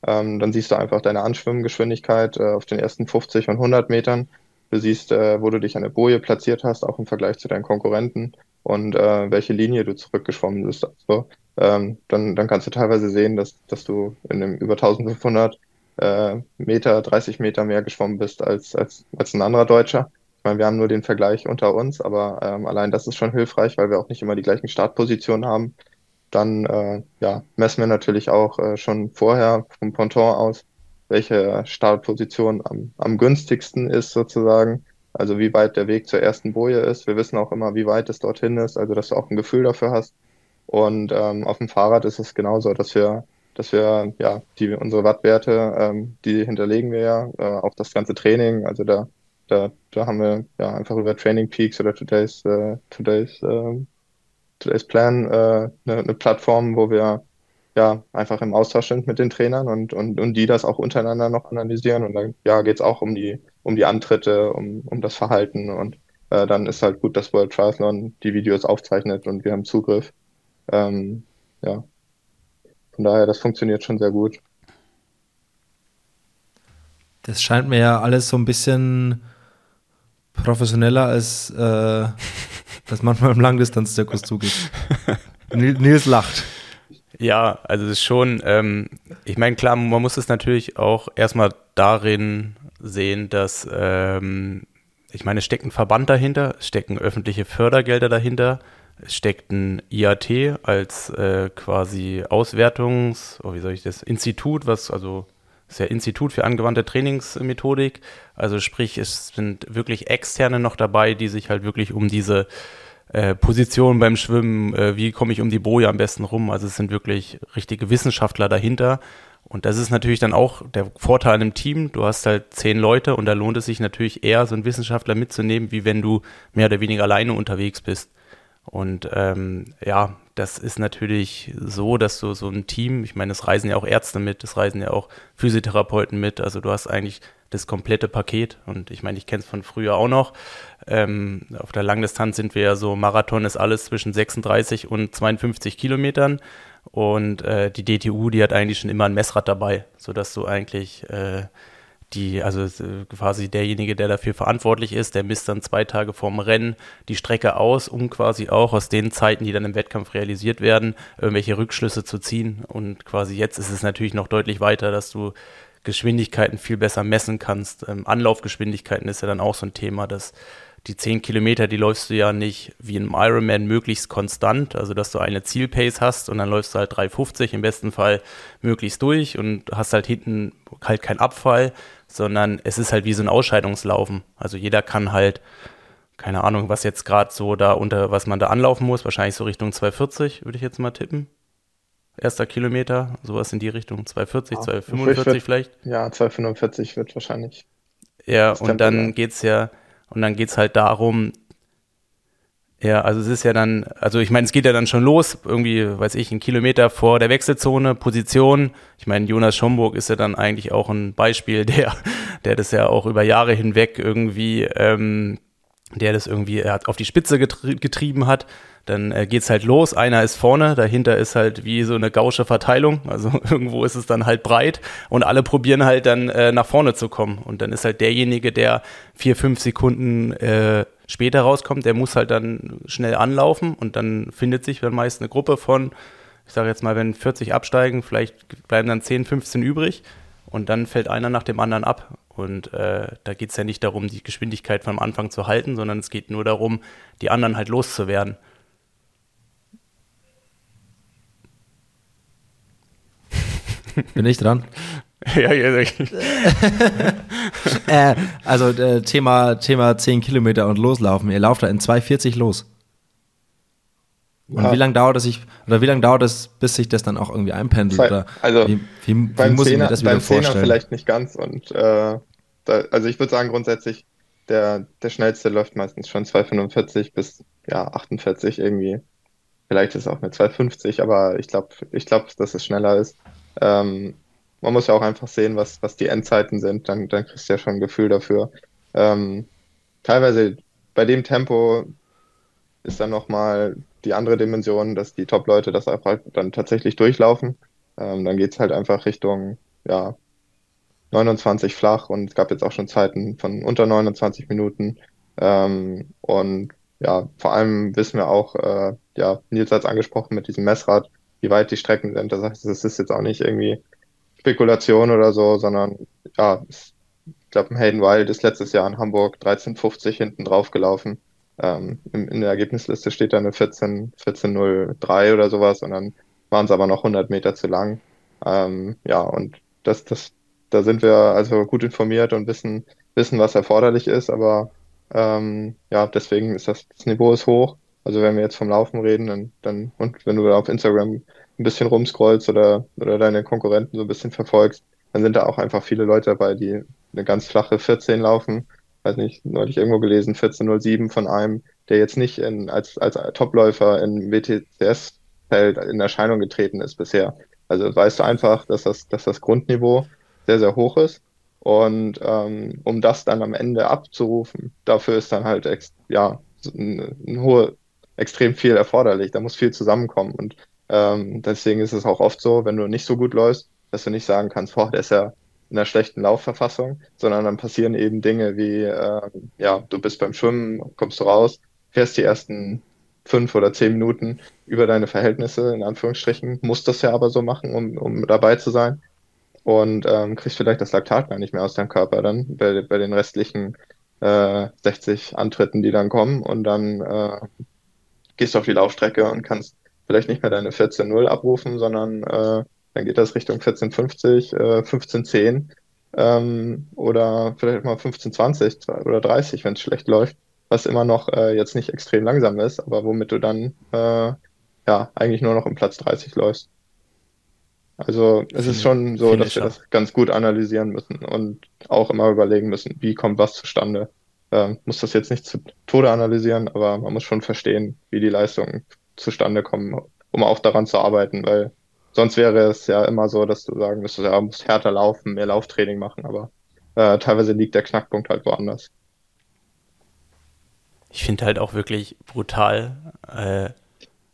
Ähm, dann siehst du einfach deine Anschwimmgeschwindigkeit äh, auf den ersten 50 und 100 Metern. Du siehst, äh, wo du dich an der Boje platziert hast, auch im Vergleich zu deinen Konkurrenten und äh, welche Linie du zurückgeschwommen bist. Also, ähm, dann, dann kannst du teilweise sehen, dass, dass du in einem über 1500 äh, Meter, 30 Meter mehr geschwommen bist als, als, als ein anderer Deutscher. Ich meine, wir haben nur den Vergleich unter uns, aber ähm, allein das ist schon hilfreich, weil wir auch nicht immer die gleichen Startpositionen haben. Dann äh, ja, messen wir natürlich auch äh, schon vorher vom Ponton aus, welche Startposition am, am günstigsten ist sozusagen. Also wie weit der Weg zur ersten Boje ist. Wir wissen auch immer, wie weit es dorthin ist, also dass du auch ein Gefühl dafür hast. Und ähm, auf dem Fahrrad ist es genauso, dass wir, dass wir ja die unsere Wattwerte, ähm, die hinterlegen wir ja, äh, auch das ganze Training. Also da, da, da haben wir ja einfach über Training Peaks oder Today's äh, Today's äh, Today's Plan äh, eine, eine Plattform, wo wir ja einfach im Austausch sind mit den Trainern und, und, und die das auch untereinander noch analysieren. Und dann ja, geht es auch um die, um die Antritte, um, um das Verhalten. Und äh, dann ist halt gut, dass World Triathlon die Videos aufzeichnet und wir haben Zugriff. Ähm, ja. Von daher, das funktioniert schon sehr gut. Das scheint mir ja alles so ein bisschen professioneller als äh, [LAUGHS] das manchmal im Langdistanz-Zirkus zugeht. [LAUGHS] Nils lacht. Ja, also es ist schon, ähm, ich meine, klar, man muss es natürlich auch erstmal darin sehen, dass, ähm, ich meine, es steckt ein Verband dahinter, es stecken öffentliche Fördergelder dahinter, es steckt ein IAT als äh, quasi Auswertungs, oh, wie soll ich das, Institut, was, also ist ja Institut für angewandte Trainingsmethodik, also sprich, es sind wirklich Externe noch dabei, die sich halt wirklich um diese äh, Position beim Schwimmen, äh, wie komme ich um die Boje am besten rum. Also es sind wirklich richtige Wissenschaftler dahinter. Und das ist natürlich dann auch der Vorteil im Team. Du hast halt zehn Leute und da lohnt es sich natürlich eher, so einen Wissenschaftler mitzunehmen, wie wenn du mehr oder weniger alleine unterwegs bist. Und ähm, ja, das ist natürlich so, dass du so ein Team, ich meine, es reisen ja auch Ärzte mit, es reisen ja auch Physiotherapeuten mit. Also du hast eigentlich das komplette Paket. Und ich meine, ich kenne es von früher auch noch. Ähm, auf der Langdistanz sind wir ja so, Marathon ist alles zwischen 36 und 52 Kilometern. Und äh, die DTU, die hat eigentlich schon immer ein Messrad dabei, sodass du eigentlich äh, die, also quasi derjenige, der dafür verantwortlich ist, der misst dann zwei Tage vorm Rennen die Strecke aus, um quasi auch aus den Zeiten, die dann im Wettkampf realisiert werden, irgendwelche Rückschlüsse zu ziehen. Und quasi jetzt ist es natürlich noch deutlich weiter, dass du Geschwindigkeiten viel besser messen kannst. Ähm, Anlaufgeschwindigkeiten ist ja dann auch so ein Thema, dass die 10 Kilometer, die läufst du ja nicht wie im Ironman möglichst konstant, also dass du eine Zielpace hast und dann läufst du halt 3,50 im besten Fall möglichst durch und hast halt hinten halt keinen Abfall, sondern es ist halt wie so ein Ausscheidungslaufen. Also jeder kann halt, keine Ahnung, was jetzt gerade so da unter, was man da anlaufen muss, wahrscheinlich so Richtung 2,40 würde ich jetzt mal tippen. erster Kilometer, sowas in die Richtung, 240, ja, 245 vielleicht. Ja, 245 wird wahrscheinlich. Ja, und dann geht es ja, und dann geht es halt darum, ja, also es ist ja dann, also ich meine, es geht ja dann schon los, irgendwie, weiß ich, ein Kilometer vor der Wechselzone, Position. Ich meine, Jonas Schomburg ist ja dann eigentlich auch ein Beispiel, [LAUGHS] der, der das ja auch über Jahre hinweg irgendwie, ähm, der das irgendwie auf die Spitze getrie getrieben hat. Dann äh, geht's halt los, einer ist vorne, dahinter ist halt wie so eine gausche Verteilung, also [LAUGHS] irgendwo ist es dann halt breit und alle probieren halt dann äh, nach vorne zu kommen. Und dann ist halt derjenige, der vier, fünf Sekunden äh, später rauskommt, der muss halt dann schnell anlaufen und dann findet sich dann meist eine Gruppe von, ich sage jetzt mal, wenn 40 absteigen, vielleicht bleiben dann 10, 15 übrig und dann fällt einer nach dem anderen ab. Und äh, da geht es ja nicht darum, die Geschwindigkeit vom Anfang zu halten, sondern es geht nur darum, die anderen halt loszuwerden. Bin ich dran? [LAUGHS] ja, ja. [LAUGHS] äh, also äh, Thema, Thema 10 Kilometer und loslaufen. Ihr lauft da in 2,40 los. Und ja. wie lange dauert es oder wie lange dauert es, bis sich das dann auch irgendwie einpendelt? Zwei, oder also wie, wie, wie beim muss Zehner, ich mir das wieder vorstellen? vielleicht nicht ganz. Und äh, da, also ich würde sagen grundsätzlich, der, der schnellste läuft meistens schon 2,45 bis ja 48 irgendwie. Vielleicht ist es auch eine 2,50, aber ich glaube, ich glaube, dass es schneller ist. Ähm, man muss ja auch einfach sehen, was, was die Endzeiten sind, dann, dann kriegst du ja schon ein Gefühl dafür. Ähm, teilweise bei dem Tempo ist dann nochmal die andere Dimension, dass die Top-Leute das einfach dann tatsächlich durchlaufen. Ähm, dann geht's halt einfach Richtung, ja, 29 flach und es gab jetzt auch schon Zeiten von unter 29 Minuten. Ähm, und ja, vor allem wissen wir auch, äh, ja, Nils hat es angesprochen mit diesem Messrad, wie weit die Strecken sind. Das heißt, es ist jetzt auch nicht irgendwie Spekulation oder so, sondern ja, ich glaube, Hayden Wild ist letztes Jahr in Hamburg 13,50 hinten drauf gelaufen. Ähm, in, der Ergebnisliste steht da eine 14, 14.03 oder sowas und dann waren es aber noch 100 Meter zu lang. Ähm, ja, und das, das, da sind wir also gut informiert und wissen, wissen, was erforderlich ist, aber ähm, ja, deswegen ist das, das Niveau ist hoch. Also wenn wir jetzt vom Laufen reden, dann, dann und wenn du auf Instagram ein bisschen rumscrollst oder, oder deine Konkurrenten so ein bisschen verfolgst, dann sind da auch einfach viele Leute dabei, die eine ganz flache 14 laufen. Weiß nicht, neulich irgendwo gelesen, 14.07 von einem, der jetzt nicht in, als, als Topläufer in WTCS-Feld in Erscheinung getreten ist bisher. Also weißt du einfach, dass das, dass das Grundniveau sehr, sehr hoch ist. Und ähm, um das dann am Ende abzurufen, dafür ist dann halt ja, ein, ein hohe, extrem viel erforderlich. Da muss viel zusammenkommen. Und ähm, deswegen ist es auch oft so, wenn du nicht so gut läufst, dass du nicht sagen kannst, boah, der ist ja in einer schlechten Laufverfassung, sondern dann passieren eben Dinge wie, äh, ja, du bist beim Schwimmen, kommst du raus, fährst die ersten fünf oder zehn Minuten über deine Verhältnisse, in Anführungsstrichen, musst das ja aber so machen, um, um dabei zu sein. Und ähm, kriegst vielleicht das Laktat gar nicht mehr aus deinem Körper dann bei, bei den restlichen äh, 60 Antritten, die dann kommen. Und dann äh, gehst du auf die Laufstrecke und kannst vielleicht nicht mehr deine 14.0 abrufen, sondern äh, dann geht das Richtung 14.50, äh, 15.10 ähm, oder vielleicht mal 15.20 oder 30, wenn es schlecht läuft, was immer noch äh, jetzt nicht extrem langsam ist, aber womit du dann äh, ja eigentlich nur noch im Platz 30 läufst. Also es ist schon so, dass wir das ganz gut analysieren müssen und auch immer überlegen müssen, wie kommt was zustande. Äh, muss das jetzt nicht zu Tode analysieren, aber man muss schon verstehen, wie die Leistungen zustande kommen, um auch daran zu arbeiten, weil sonst wäre es ja immer so, dass du sagen müsstest, ja, musst härter laufen, mehr Lauftraining machen, aber äh, teilweise liegt der Knackpunkt halt woanders. Ich finde halt auch wirklich brutal. Äh,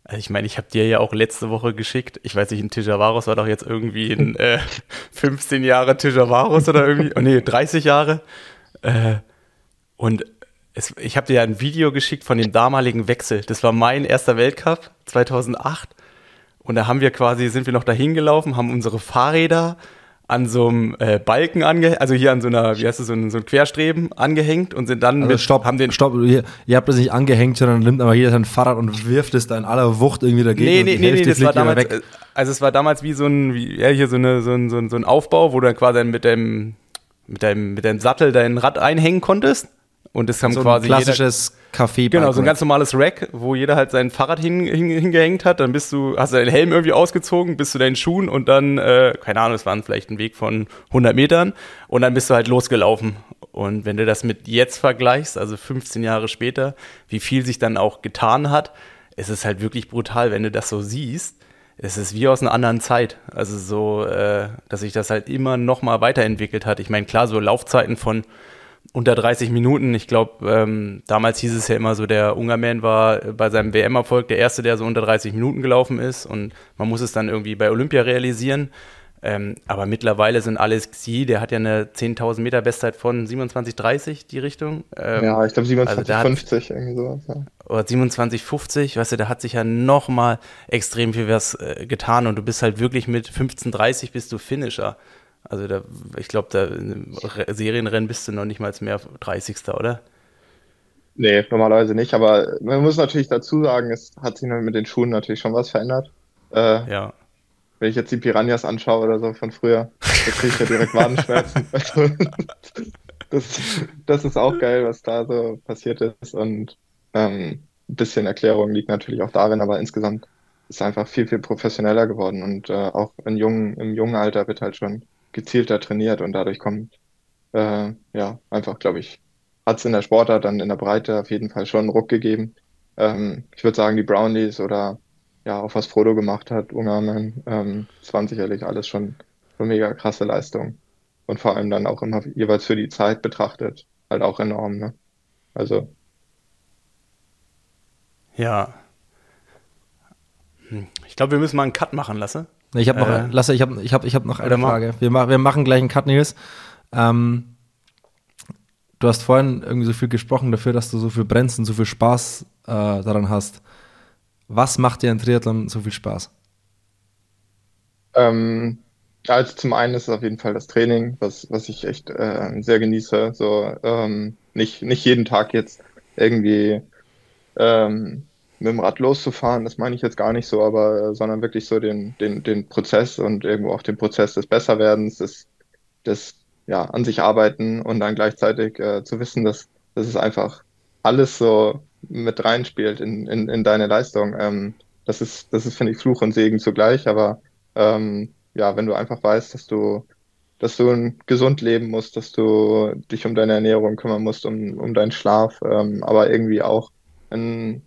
also ich meine, ich habe dir ja auch letzte Woche geschickt. Ich weiß nicht, ein Tijavaros war doch jetzt irgendwie in äh, [LAUGHS] 15 Jahre Tijavaros oder irgendwie, oh nee, 30 Jahre. Äh, und es, ich habe dir ja ein Video geschickt von dem damaligen Wechsel. Das war mein erster Weltcup 2008. Und da haben wir quasi, sind wir noch dahin gelaufen, haben unsere Fahrräder an so einem äh, Balken angehängt, also hier an so einer, wie heißt das, so ein, so ein Querstreben angehängt und sind dann also mit, stopp, haben den stopp, ihr, ihr habt das nicht angehängt, sondern nimmt aber jeder sein Fahrrad und wirft es da in aller Wucht irgendwie dagegen. Nee, nee, nee, nee, das war damals, weg. also es war damals wie so ein, wie, ja, hier so, eine, so, ein, so, ein, Aufbau, wo du dann quasi mit dem, mit deinem, mit deinem Sattel dein Rad einhängen konntest und es haben So quasi ein klassisches Café. Genau, so ein ganz normales Rack, wo jeder halt sein Fahrrad hin, hin, hingehängt hat. Dann bist du, hast du deinen Helm irgendwie ausgezogen, bist du deinen Schuhen und dann, äh, keine Ahnung, es waren vielleicht ein Weg von 100 Metern und dann bist du halt losgelaufen. Und wenn du das mit jetzt vergleichst, also 15 Jahre später, wie viel sich dann auch getan hat, ist es halt wirklich brutal, wenn du das so siehst. Es ist wie aus einer anderen Zeit. Also so, äh, dass sich das halt immer noch mal weiterentwickelt hat. Ich meine, klar, so Laufzeiten von unter 30 Minuten. Ich glaube, ähm, damals hieß es ja immer so, der Ungarman war bei seinem WM-Erfolg der Erste, der so unter 30 Minuten gelaufen ist. Und man muss es dann irgendwie bei Olympia realisieren. Ähm, aber mittlerweile sind Alex Xi, der hat ja eine 10.000 Meter Bestzeit von 27,30 die Richtung. Ähm, ja, ich glaube 27,50 also irgendwie sowas. Ja. Oder 27,50, weißt du, da hat sich ja noch mal extrem viel was äh, getan und du bist halt wirklich mit 15,30 bist du Finisher. Also da, ich glaube, da Serienrennen bist du noch nicht mal mehr 30. oder? Nee, normalerweise nicht, aber man muss natürlich dazu sagen, es hat sich mit den Schuhen natürlich schon was verändert. Äh, ja. Wenn ich jetzt die Piranhas anschaue oder so von früher, da kriege ich ja direkt Wadenschmerzen. also, [LAUGHS] das, das ist auch geil, was da so passiert ist. Und ähm, ein bisschen Erklärung liegt natürlich auch darin, aber insgesamt ist es einfach viel, viel professioneller geworden. Und äh, auch in jungen, im jungen Alter wird halt schon gezielter trainiert und dadurch kommt, äh, ja, einfach, glaube ich, hat es in der Sportart dann in der Breite auf jeden Fall schon einen Ruck gegeben. Ähm, ich würde sagen, die Brownies oder ja, auch was Frodo gemacht hat, Ungarn, ähm, das waren sicherlich alles schon, schon mega krasse Leistungen. Und vor allem dann auch immer jeweils für die Zeit betrachtet, halt auch enorm, ne? Also. Ja. Hm. Ich glaube, wir müssen mal einen Cut machen lassen. Ich habe noch, äh, Lasse, ich habe ich hab, ich hab noch eine Frage. Wir, wir machen gleich einen Cut, Nils. Ähm, du hast vorhin irgendwie so viel gesprochen dafür, dass du so viel brennst und so viel Spaß äh, daran hast. Was macht dir ein Triathlon so viel Spaß? Ähm, also zum einen ist es auf jeden Fall das Training, was, was ich echt äh, sehr genieße. So ähm, nicht, nicht jeden Tag jetzt irgendwie ähm, mit dem Rad loszufahren, das meine ich jetzt gar nicht so, aber äh, sondern wirklich so den, den, den Prozess und irgendwo auch den Prozess des Besserwerdens, des, des ja, an sich arbeiten und dann gleichzeitig äh, zu wissen, dass, dass es einfach alles so mit reinspielt in, in, in deine Leistung. Ähm, das ist, das ist, finde ich, Fluch und Segen zugleich, aber ähm, ja, wenn du einfach weißt, dass du, dass du gesund leben musst, dass du dich um deine Ernährung kümmern musst, um, um deinen Schlaf, ähm, aber irgendwie auch ein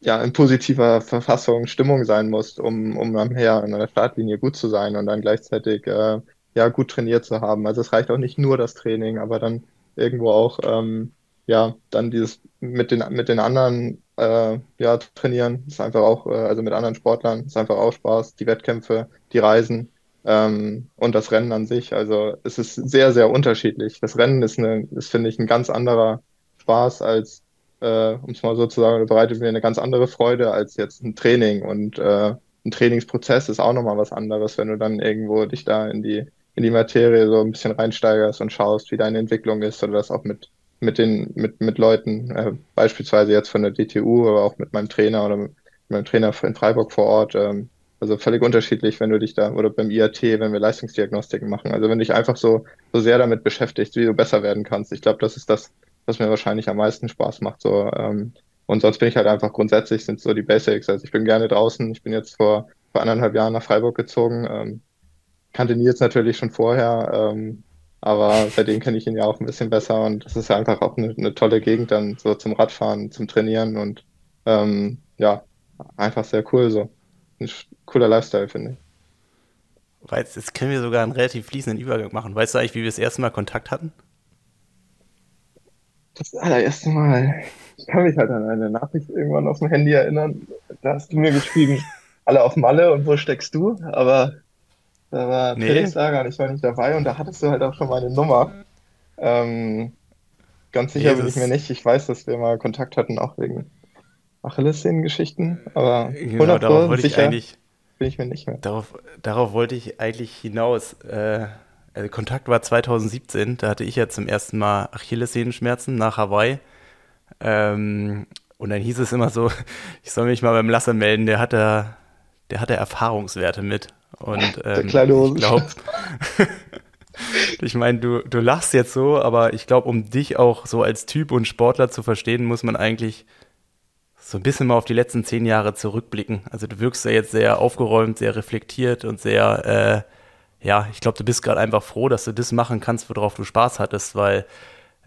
ja, in positiver Verfassung, Stimmung sein musst, um, um am Her in der Startlinie gut zu sein und dann gleichzeitig äh, ja gut trainiert zu haben. Also es reicht auch nicht nur das Training, aber dann irgendwo auch ähm, ja dann dieses mit den mit den anderen äh, ja trainieren ist einfach auch äh, also mit anderen Sportlern ist einfach auch Spaß. Die Wettkämpfe, die Reisen ähm, und das Rennen an sich. Also es ist sehr sehr unterschiedlich. Das Rennen ist eine ist finde ich ein ganz anderer Spaß als äh, um es mal so zu sagen, bereitet mir eine ganz andere Freude als jetzt ein Training. Und äh, ein Trainingsprozess ist auch nochmal was anderes, wenn du dann irgendwo dich da in die, in die Materie so ein bisschen reinsteigerst und schaust, wie deine Entwicklung ist oder das auch mit, mit den, mit, mit Leuten, äh, beispielsweise jetzt von der DTU, aber auch mit meinem Trainer oder mit meinem Trainer in Freiburg vor Ort. Ähm, also völlig unterschiedlich, wenn du dich da, oder beim IAT, wenn wir Leistungsdiagnostiken machen. Also wenn du dich einfach so, so sehr damit beschäftigst, wie du besser werden kannst. Ich glaube, das ist das, was mir wahrscheinlich am meisten Spaß macht. So, ähm, und sonst bin ich halt einfach grundsätzlich sind so die Basics. Also ich bin gerne draußen. Ich bin jetzt vor, vor anderthalb Jahren nach Freiburg gezogen. Ähm, kannte Nils natürlich schon vorher, ähm, aber seitdem kenne ich ihn ja auch ein bisschen besser und das ist ja einfach auch eine, eine tolle Gegend dann so zum Radfahren, zum Trainieren und ähm, ja, einfach sehr cool so. Ein cooler Lifestyle, finde ich. Jetzt können wir sogar einen relativ fließenden Übergang machen. Weißt du eigentlich, wie wir das erste Mal Kontakt hatten? Das allererste Mal. Ich kann mich halt an eine Nachricht irgendwann auf dem Handy erinnern. Da hast du mir geschrieben, alle auf Malle und wo steckst du? Aber da war nee. Trainingslager und ich war nicht dabei und da hattest du halt auch schon meine Nummer. Ähm, ganz sicher Jesus. bin ich mir nicht. Ich weiß, dass wir mal Kontakt hatten, auch wegen Achillessehnen-Geschichten, aber genau, darauf wollte ich eigentlich bin ich mir nicht mehr. Darauf, darauf wollte ich eigentlich hinaus. Äh, also Kontakt war 2017, da hatte ich ja zum ersten Mal Achillessehenschmerzen nach Hawaii. Ähm, und dann hieß es immer so, [LAUGHS] ich soll mich mal beim Lasse melden, der hat da, der hat da Erfahrungswerte mit. Und ähm, ich glaube, [LAUGHS] ich meine, du, du lachst jetzt so, aber ich glaube, um dich auch so als Typ und Sportler zu verstehen, muss man eigentlich so ein bisschen mal auf die letzten zehn Jahre zurückblicken. Also du wirkst ja jetzt sehr aufgeräumt, sehr reflektiert und sehr, äh, ja, ich glaube, du bist gerade einfach froh, dass du das machen kannst, worauf du Spaß hattest, weil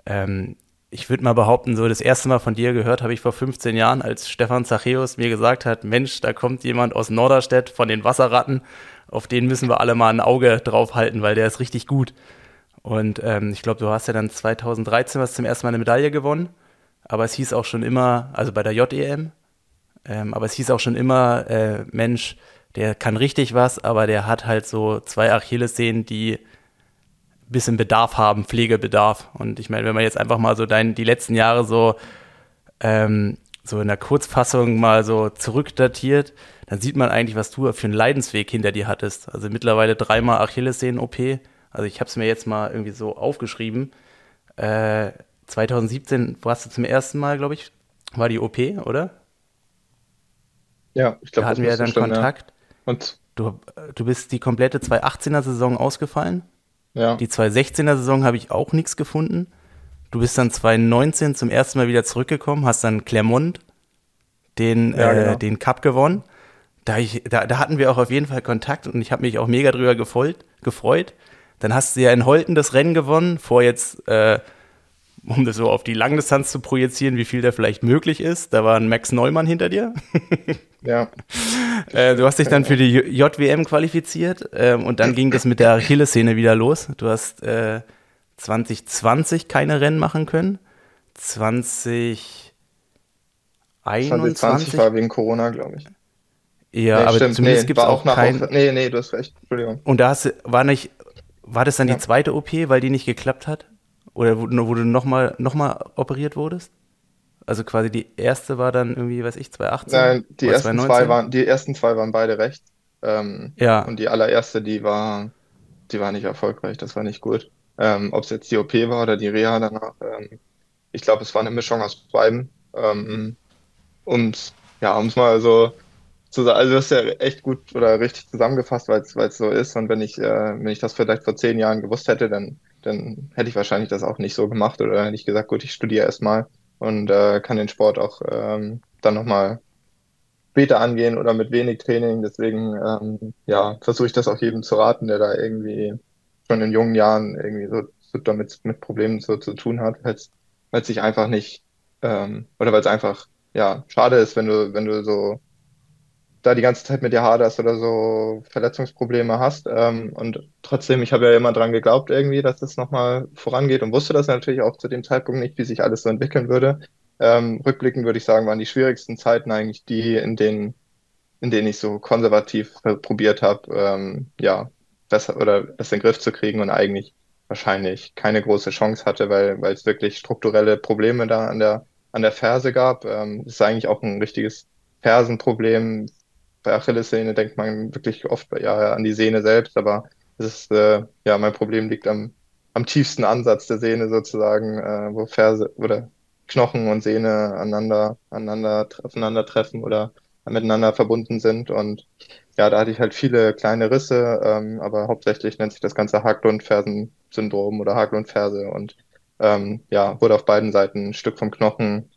ähm, ich würde mal behaupten, so das erste Mal von dir gehört habe ich vor 15 Jahren, als Stefan Zachäus mir gesagt hat, Mensch, da kommt jemand aus Norderstedt von den Wasserratten, auf den müssen wir alle mal ein Auge drauf halten, weil der ist richtig gut. Und ähm, ich glaube, du hast ja dann 2013 was zum ersten Mal eine Medaille gewonnen, aber es hieß auch schon immer, also bei der JEM, ähm, aber es hieß auch schon immer, äh, Mensch, der kann richtig was, aber der hat halt so zwei Achillessehnen, die bisschen Bedarf haben, Pflegebedarf. Und ich meine, wenn man jetzt einfach mal so dein, die letzten Jahre so, ähm, so in der Kurzfassung mal so zurückdatiert, dann sieht man eigentlich, was du für einen Leidensweg hinter dir hattest. Also mittlerweile dreimal Achillessehnen-OP. Also ich habe es mir jetzt mal irgendwie so aufgeschrieben. Äh, 2017 warst du zum ersten Mal, glaube ich, war die OP, oder? Ja, ich glaube, da hatten wir ja dann stimmen, Kontakt. Ja. Und du, du bist die komplette 2018er Saison ausgefallen. Ja. Die 2016er Saison habe ich auch nichts gefunden. Du bist dann 2019 zum ersten Mal wieder zurückgekommen, hast dann Clermont den, ja, äh, genau. den Cup gewonnen. Da, ich, da, da, hatten wir auch auf jeden Fall Kontakt und ich habe mich auch mega drüber gefolgt, gefreut. Dann hast du ja in Holten das Rennen gewonnen, vor jetzt, äh, um das so auf die Langdistanz zu projizieren, wie viel da vielleicht möglich ist. Da war ein Max Neumann hinter dir. [LAUGHS] ja. Äh, du hast dich dann für die JWM qualifiziert ähm, und dann ging das mit der Achillessehne wieder los. Du hast äh, 2020 keine Rennen machen können. 2021 2020 war wegen Corona, glaube ich. Ja, nee, aber stimmt. zumindest nee, gibt es auch, auch kein. Nee, nee, du hast recht. Entschuldigung. Und da hast, war nicht, war das dann ja. die zweite OP, weil die nicht geklappt hat? Oder wo, wo du nochmal noch mal operiert wurdest? Also quasi die erste war dann irgendwie, weiß ich, 2018? Nein, die ersten 2019? zwei waren, die ersten zwei waren beide recht. Ähm, ja. Und die allererste, die war, die war nicht erfolgreich, das war nicht gut. Ähm, Ob es jetzt die OP war oder die Reha danach, ähm, ich glaube, es war eine Mischung aus beiden. Ähm, und ja, um es mal so zu sagen, also das ist ja echt gut oder richtig zusammengefasst, weil es so ist. Und wenn ich, äh, wenn ich das vielleicht vor zehn Jahren gewusst hätte, dann, dann hätte ich wahrscheinlich das auch nicht so gemacht oder hätte ich gesagt, gut, ich studiere erstmal und äh, kann den Sport auch ähm, dann nochmal später angehen oder mit wenig Training. Deswegen ähm, ja, versuche ich das auch jedem zu raten, der da irgendwie schon in jungen Jahren irgendwie so, so damit mit Problemen so zu tun hat, weil es sich einfach nicht ähm, oder weil es einfach ja schade ist, wenn du wenn du so da die ganze Zeit mit dir haderst oder so Verletzungsprobleme hast. Ähm, und trotzdem, ich habe ja immer dran geglaubt irgendwie, dass das nochmal vorangeht und wusste das natürlich auch zu dem Zeitpunkt nicht, wie sich alles so entwickeln würde. Ähm, rückblickend würde ich sagen, waren die schwierigsten Zeiten eigentlich die, in denen, in denen ich so konservativ probiert habe, ähm, ja, besser oder das in den Griff zu kriegen und eigentlich wahrscheinlich keine große Chance hatte, weil, weil es wirklich strukturelle Probleme da an der, an der Ferse gab. Ähm, ist eigentlich auch ein richtiges Fersenproblem, bei Achillessehne denkt man wirklich oft ja, an die Sehne selbst, aber es ist, äh, ja, mein Problem liegt am, am tiefsten Ansatz der Sehne sozusagen, äh, wo Ferse oder Knochen und Sehne aneinander, aneinander, aufeinandertreffen oder miteinander verbunden sind. Und ja, da hatte ich halt viele kleine Risse, ähm, aber hauptsächlich nennt sich das Ganze Haglund-Fersen-Syndrom oder Haglund-Ferse und ähm, ja, wurde auf beiden Seiten ein Stück vom Knochen,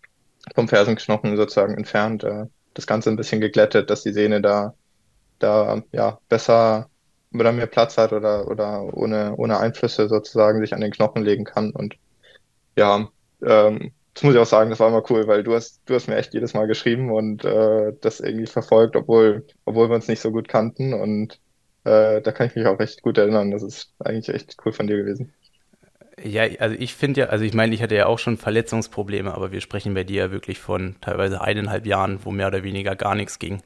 vom Fersenknochen sozusagen entfernt. Äh, das Ganze ein bisschen geglättet, dass die Sehne da, da ja, besser oder mehr Platz hat oder, oder ohne, ohne Einflüsse sozusagen sich an den Knochen legen kann. Und ja, ähm, das muss ich auch sagen, das war immer cool, weil du hast, du hast mir echt jedes Mal geschrieben und äh, das irgendwie verfolgt, obwohl, obwohl wir uns nicht so gut kannten. Und äh, da kann ich mich auch recht gut erinnern. Das ist eigentlich echt cool von dir gewesen. Ja, also ich finde ja, also ich meine, ich hatte ja auch schon Verletzungsprobleme, aber wir sprechen bei dir ja wirklich von teilweise eineinhalb Jahren, wo mehr oder weniger gar nichts ging.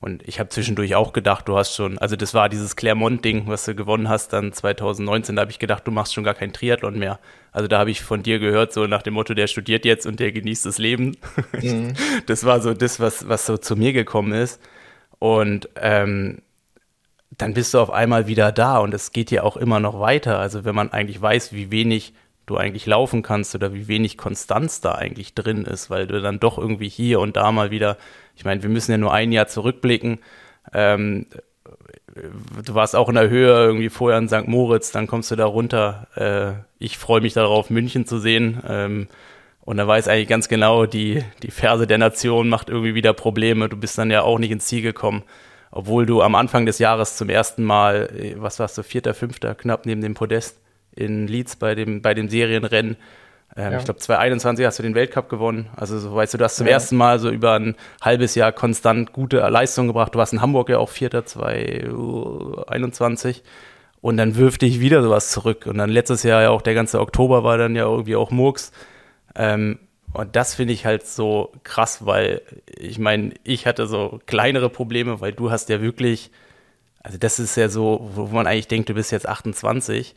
Und ich habe zwischendurch auch gedacht, du hast schon, also das war dieses Clermont-Ding, was du gewonnen hast dann 2019, da habe ich gedacht, du machst schon gar kein Triathlon mehr. Also da habe ich von dir gehört, so nach dem Motto, der studiert jetzt und der genießt das Leben. Mhm. [LAUGHS] Das war so das, was, was so zu mir gekommen ist. Und ähm, dann bist du auf einmal wieder da und es geht ja auch immer noch weiter. Also wenn man eigentlich weiß, wie wenig du eigentlich laufen kannst oder wie wenig Konstanz da eigentlich drin ist, weil du dann doch irgendwie hier und da mal wieder, ich meine, wir müssen ja nur ein Jahr zurückblicken. Ähm, du warst auch in der Höhe irgendwie vorher in St. Moritz, dann kommst du da runter. Äh, ich freue mich darauf, München zu sehen. Ähm, und da weiß eigentlich ganz genau, die, die Ferse der Nation macht irgendwie wieder Probleme. Du bist dann ja auch nicht ins Ziel gekommen, obwohl du am Anfang des Jahres zum ersten Mal, äh, was warst du, vierter, fünfter, knapp neben dem Podest in Leeds bei dem, bei dem Serienrennen ähm, ja. Ich glaube, 2021 hast du den Weltcup gewonnen. Also, so, weißt du, du hast zum ja. ersten Mal so über ein halbes Jahr konstant gute Leistung gebracht. Du warst in Hamburg ja auch Vierter, 2021. Und dann wirft dich wieder sowas zurück. Und dann letztes Jahr ja auch der ganze Oktober war dann ja irgendwie auch Murks. Ähm, und das finde ich halt so krass, weil ich meine, ich hatte so kleinere Probleme, weil du hast ja wirklich, also das ist ja so, wo man eigentlich denkt, du bist jetzt 28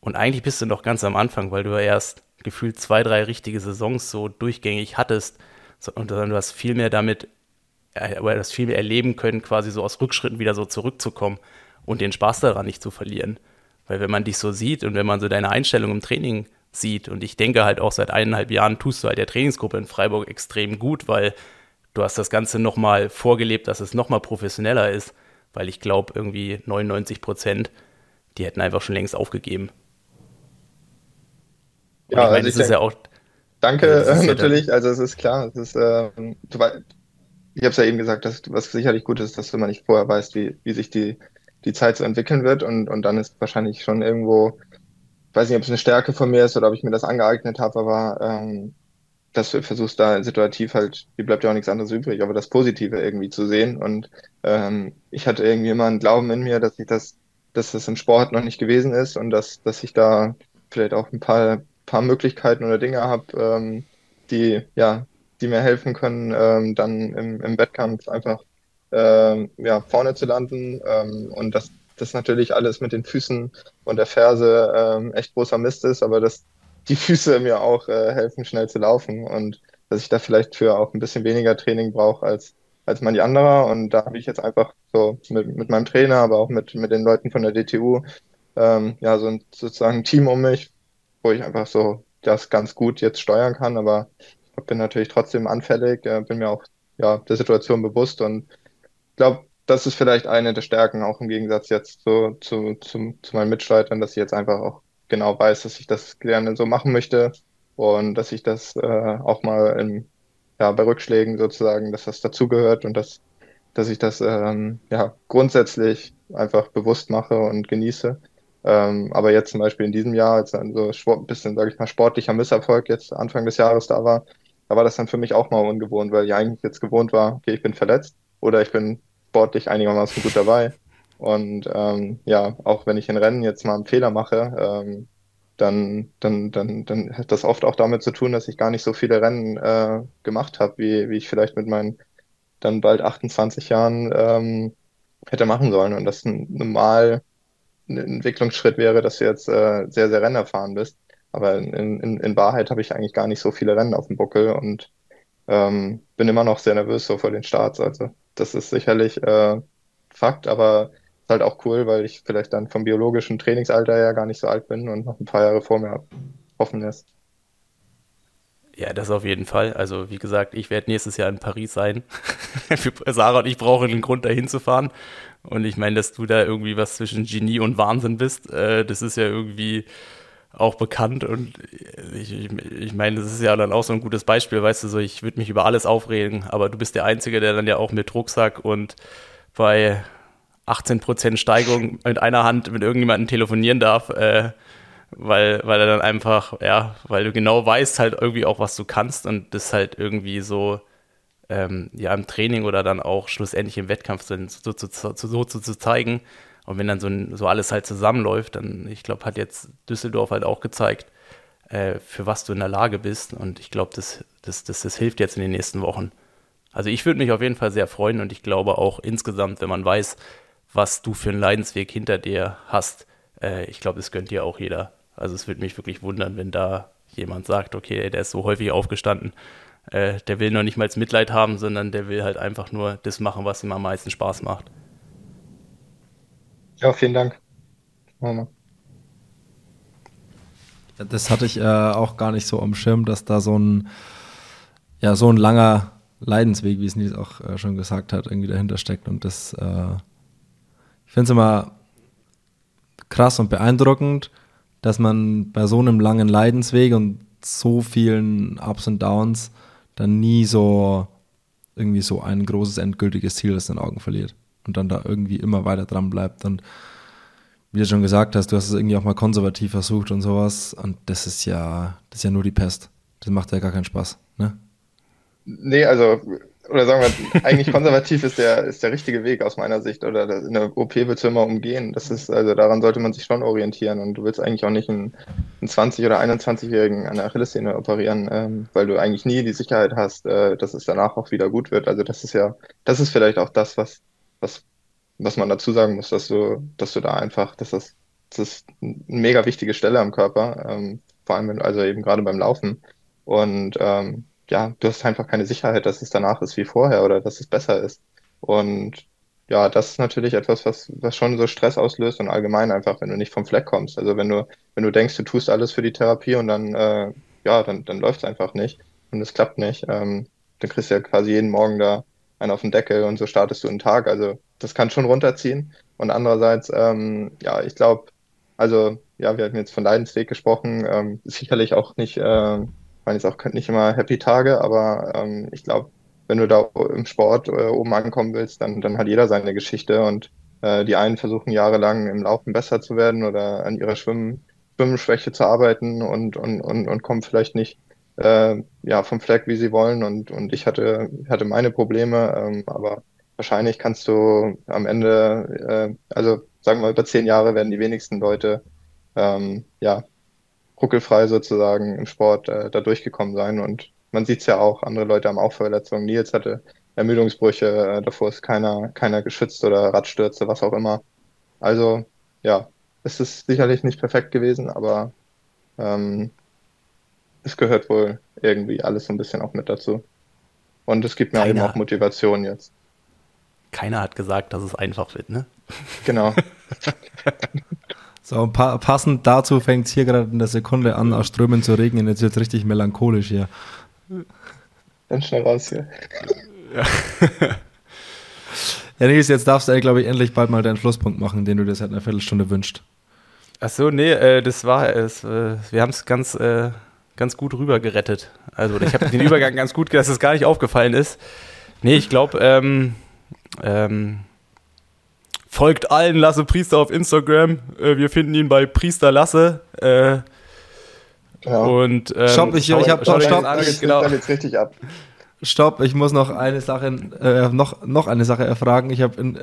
und eigentlich bist du noch ganz am Anfang, weil du ja erst gefühlt zwei, drei richtige Saisons so durchgängig hattest, und du hast viel mehr damit, aber das viel mehr erleben können, quasi so aus Rückschritten wieder so zurückzukommen und den Spaß daran nicht zu verlieren. Weil wenn man dich so sieht und wenn man so deine Einstellung im Training sieht, und ich denke halt auch seit eineinhalb Jahren tust du halt der Trainingsgruppe in Freiburg extrem gut, weil du hast das Ganze nochmal vorgelebt, dass es nochmal professioneller ist, weil ich glaube, irgendwie 99 Prozent, die hätten einfach schon längst aufgegeben. Ja, ich meine, also das ist ja auch. Danke, also [LAUGHS] natürlich. Ja also es ist klar, es ist, äh, du, ich habe es ja eben gesagt, dass was sicherlich gut ist, dass du man nicht vorher weißt, wie, wie sich die, die Zeit so entwickeln wird und, und dann ist wahrscheinlich schon irgendwo, weiß nicht, ob es eine Stärke von mir ist oder ob ich mir das angeeignet habe, aber ähm, dass du versuchst da situativ halt, wie bleibt ja auch nichts anderes übrig, aber das Positive irgendwie zu sehen und ähm, ich hatte irgendwie immer einen Glauben in mir, dass ich das, dass das im Sport noch nicht gewesen ist und dass, dass ich da vielleicht auch ein paar paar Möglichkeiten oder Dinge habe, ähm, die, ja, die mir helfen können, ähm, dann im, im Wettkampf einfach ähm, ja, vorne zu landen. Ähm, und dass das natürlich alles mit den Füßen und der Ferse ähm, echt großer Mist ist, aber dass die Füße mir auch äh, helfen, schnell zu laufen und dass ich da vielleicht für auch ein bisschen weniger Training brauche als, als manche anderer. Und da habe ich jetzt einfach so mit, mit meinem Trainer, aber auch mit, mit den Leuten von der DTU, ähm, ja, so ein sozusagen Team um mich, wo ich einfach so das ganz gut jetzt steuern kann, aber bin natürlich trotzdem anfällig, äh, bin mir auch ja, der Situation bewusst und glaube, das ist vielleicht eine der Stärken, auch im Gegensatz jetzt zu, zu, zu, zu meinen Mitstreitern, dass ich jetzt einfach auch genau weiß, dass ich das gerne so machen möchte und dass ich das äh, auch mal in, ja, bei Rückschlägen sozusagen, dass das dazugehört und dass, dass ich das ähm, ja, grundsätzlich einfach bewusst mache und genieße. Ähm, aber jetzt zum Beispiel in diesem Jahr, als dann so ein bisschen, sage ich mal, sportlicher Misserfolg jetzt Anfang des Jahres da war, da war das dann für mich auch mal ungewohnt, weil ich eigentlich jetzt gewohnt war, okay, ich bin verletzt oder ich bin sportlich einigermaßen gut dabei. Und ähm, ja, auch wenn ich in Rennen jetzt mal einen Fehler mache, ähm, dann, dann, dann, dann hat das oft auch damit zu tun, dass ich gar nicht so viele Rennen äh, gemacht habe, wie, wie ich vielleicht mit meinen dann bald 28 Jahren ähm, hätte machen sollen. Und das normal ein Entwicklungsschritt wäre, dass du jetzt äh, sehr, sehr rennerfahren bist. Aber in, in, in Wahrheit habe ich eigentlich gar nicht so viele Rennen auf dem Buckel und ähm, bin immer noch sehr nervös so vor den Starts. Also das ist sicherlich äh, Fakt, aber ist halt auch cool, weil ich vielleicht dann vom biologischen Trainingsalter her gar nicht so alt bin und noch ein paar Jahre vor mir habe. Hoffen lässt. Ja, das auf jeden Fall. Also wie gesagt, ich werde nächstes Jahr in Paris sein. [LAUGHS] Sarah und ich brauchen einen Grund, dahin zu fahren. Und ich meine, dass du da irgendwie was zwischen Genie und Wahnsinn bist, äh, das ist ja irgendwie auch bekannt. Und ich, ich, ich meine, das ist ja dann auch so ein gutes Beispiel, weißt du, so ich würde mich über alles aufregen, aber du bist der Einzige, der dann ja auch mit Rucksack und bei 18% Steigung mit einer Hand mit irgendjemandem telefonieren darf, äh, weil, weil er dann einfach, ja, weil du genau weißt halt irgendwie auch, was du kannst und das halt irgendwie so ähm, ja im Training oder dann auch schlussendlich im Wettkampf so, so, so, so, zu zeigen. Und wenn dann so, so alles halt zusammenläuft, dann, ich glaube, hat jetzt Düsseldorf halt auch gezeigt, äh, für was du in der Lage bist. Und ich glaube, das, das, das, das hilft jetzt in den nächsten Wochen. Also ich würde mich auf jeden Fall sehr freuen und ich glaube auch insgesamt, wenn man weiß, was du für einen Leidensweg hinter dir hast, äh, ich glaube, das gönnt dir auch jeder. Also es würde mich wirklich wundern, wenn da jemand sagt, okay, der ist so häufig aufgestanden äh, der will noch nicht mal Mitleid haben, sondern der will halt einfach nur das machen, was ihm am meisten Spaß macht. Ja, vielen Dank. Mama. Das hatte ich äh, auch gar nicht so am Schirm, dass da so ein, ja, so ein langer Leidensweg, wie es Nils auch äh, schon gesagt hat, irgendwie dahinter steckt. Und das äh, ich finde es immer krass und beeindruckend, dass man bei so einem langen Leidensweg und so vielen Ups und Downs dann nie so irgendwie so ein großes endgültiges Ziel aus den Augen verliert und dann da irgendwie immer weiter dran bleibt und wie du schon gesagt hast, du hast es irgendwie auch mal konservativ versucht und sowas und das ist ja, das ist ja nur die Pest. Das macht ja gar keinen Spaß, ne? Nee, also oder sagen wir, eigentlich konservativ [LAUGHS] ist der, ist der richtige Weg aus meiner Sicht. Oder in der OP willst du immer umgehen. Das ist, also daran sollte man sich schon orientieren. Und du willst eigentlich auch nicht einen, einen 20- oder 21-Jährigen an der Achillessehne operieren, ähm, weil du eigentlich nie die Sicherheit hast, äh, dass es danach auch wieder gut wird. Also das ist ja, das ist vielleicht auch das, was, was, was man dazu sagen muss, dass du, dass du da einfach, dass das, das ist eine mega wichtige Stelle am Körper, ähm, vor allem, also eben gerade beim Laufen. Und ähm, ja, du hast einfach keine Sicherheit, dass es danach ist wie vorher oder dass es besser ist. Und ja, das ist natürlich etwas, was, was schon so Stress auslöst und allgemein einfach, wenn du nicht vom Fleck kommst. Also wenn du, wenn du denkst, du tust alles für die Therapie und dann, äh, ja, dann, dann läuft es einfach nicht und es klappt nicht. Ähm, dann kriegst du ja quasi jeden Morgen da einen auf den Deckel und so startest du einen Tag. Also das kann schon runterziehen. Und andererseits, ähm, ja, ich glaube, also ja, wir hatten jetzt von Leidensweg gesprochen, ähm, sicherlich auch nicht äh, meine, es auch nicht immer Happy Tage, aber ähm, ich glaube, wenn du da im Sport äh, oben ankommen willst, dann, dann hat jeder seine Geschichte und äh, die einen versuchen jahrelang im Laufen besser zu werden oder an ihrer Schwimmen, Schwimmschwäche zu arbeiten und, und, und, und kommen vielleicht nicht äh, ja, vom Fleck, wie sie wollen. Und, und ich hatte, hatte meine Probleme, ähm, aber wahrscheinlich kannst du am Ende, äh, also sagen wir über zehn Jahre werden die wenigsten Leute ähm, ja, ruckelfrei sozusagen im Sport äh, da durchgekommen sein. Und man sieht es ja auch, andere Leute haben auch Verletzungen. Nils hatte Ermüdungsbrüche, äh, davor ist keiner, keiner geschützt oder Radstürze, was auch immer. Also ja, es ist sicherlich nicht perfekt gewesen, aber ähm, es gehört wohl irgendwie alles so ein bisschen auch mit dazu. Und es gibt mir keiner, eben auch Motivation jetzt. Keiner hat gesagt, dass es einfach wird, ne? Genau. [LAUGHS] So, pa passend dazu fängt es hier gerade in der Sekunde an, aus Strömen zu regnen. Jetzt wird es richtig melancholisch hier. Dann schnell raus hier. Ja. [LAUGHS] ja, Nils, jetzt darfst du, glaube ich, endlich bald mal deinen Schlusspunkt machen, den du dir seit einer Viertelstunde wünschst. Ach so, nee, äh, das war es. Äh, wir haben es ganz, äh, ganz gut rüber gerettet. Also, ich habe den Übergang ganz gut, dass es gar nicht aufgefallen ist. Nee, ich glaube, ähm, ähm, Folgt allen Lasse Priester auf Instagram. Äh, wir finden ihn bei Priester Lasse. Äh, ja. Und ähm, stopp, ich, ich habe stopp, stopp, ich, genau. jetzt richtig ab. Stopp, ich muss noch eine Sache, äh, noch, noch eine Sache erfragen. Ich habe in,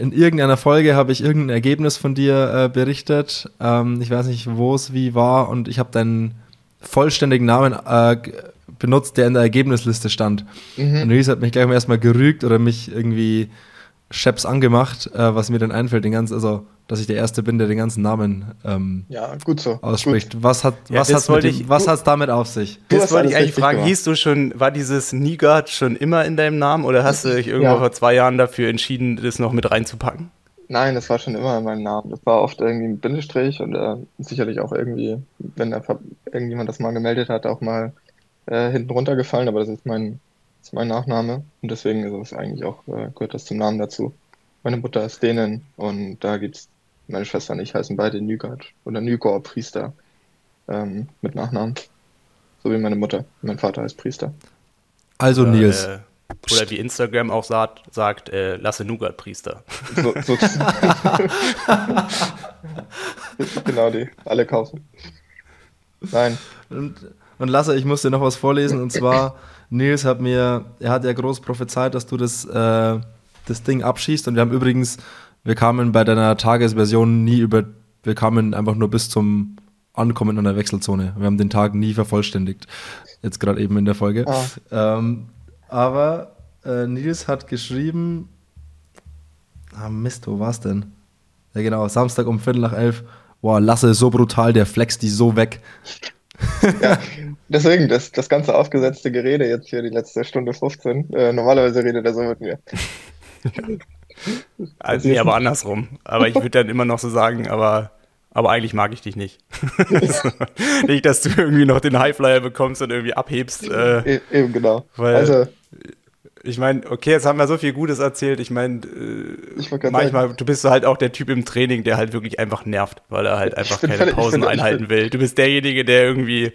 in irgendeiner Folge habe ich irgendein Ergebnis von dir äh, berichtet. Ähm, ich weiß nicht, wo es wie war und ich habe deinen vollständigen Namen äh, benutzt, der in der Ergebnisliste stand. Mhm. Und Luis hat mich gleich mal erstmal gerügt oder mich irgendwie Scheps angemacht, äh, was mir dann einfällt, den ganzen, also dass ich der Erste bin, der den ganzen Namen ähm, ja, gut so. ausspricht. Gut. Was hat ja, was hat's ich, was hat's damit auf sich? Das wollte ich eigentlich fragen. Gemacht. Hieß du schon, war dieses Nigard schon immer in deinem Namen oder hast du dich irgendwo ja. vor zwei Jahren dafür entschieden, das noch mit reinzupacken? Nein, das war schon immer in meinem Namen. Das war oft irgendwie ein Bindestrich und äh, sicherlich auch irgendwie, wenn da irgendjemand das mal gemeldet hat, auch mal äh, hinten runtergefallen, aber das ist mein ist mein Nachname und deswegen ist es eigentlich auch, äh, gehört das zum Namen dazu. Meine Mutter ist Dänen und da gibt's, meine Schwester und ich heißen beide Nygard oder Nygor Priester ähm, mit Nachnamen. So wie meine Mutter. Mein Vater heißt Priester. Also oder, Nils. Äh, oder wie Instagram auch sagt, sagt äh, lasse Nugat Priester. So, so [LAUGHS] genau die, alle kaufen. Nein. Und, und Lasse, ich muss dir noch was vorlesen und zwar Nils hat mir, er hat ja groß prophezeit, dass du das, äh, das Ding abschießt. Und wir haben übrigens, wir kamen bei deiner Tagesversion nie über, wir kamen einfach nur bis zum Ankommen an der Wechselzone. Wir haben den Tag nie vervollständigt. Jetzt gerade eben in der Folge. Ah. Ähm, aber äh, Nils hat geschrieben, ah Mist, wo war's denn? Ja genau, Samstag um Viertel nach elf. Boah, Lasse so brutal, der flext die so weg. ja, deswegen, das, das ganze aufgesetzte Gerede jetzt hier die letzte Stunde 15. Äh, normalerweise redet er so mit mir. [LAUGHS] Also, nee, aber andersrum. Aber ich würde dann immer noch so sagen, aber, aber eigentlich mag ich dich nicht. [LAUGHS] nicht, dass du irgendwie noch den Highflyer bekommst und irgendwie abhebst. Äh, e-, Eben, genau. Weil, also, ich meine, okay, jetzt haben wir so viel Gutes erzählt. Ich meine, äh, manchmal, sagen. du bist halt auch der Typ im Training, der halt wirklich einfach nervt, weil er halt einfach keine Pausen einhalten will. Du bist derjenige, der irgendwie,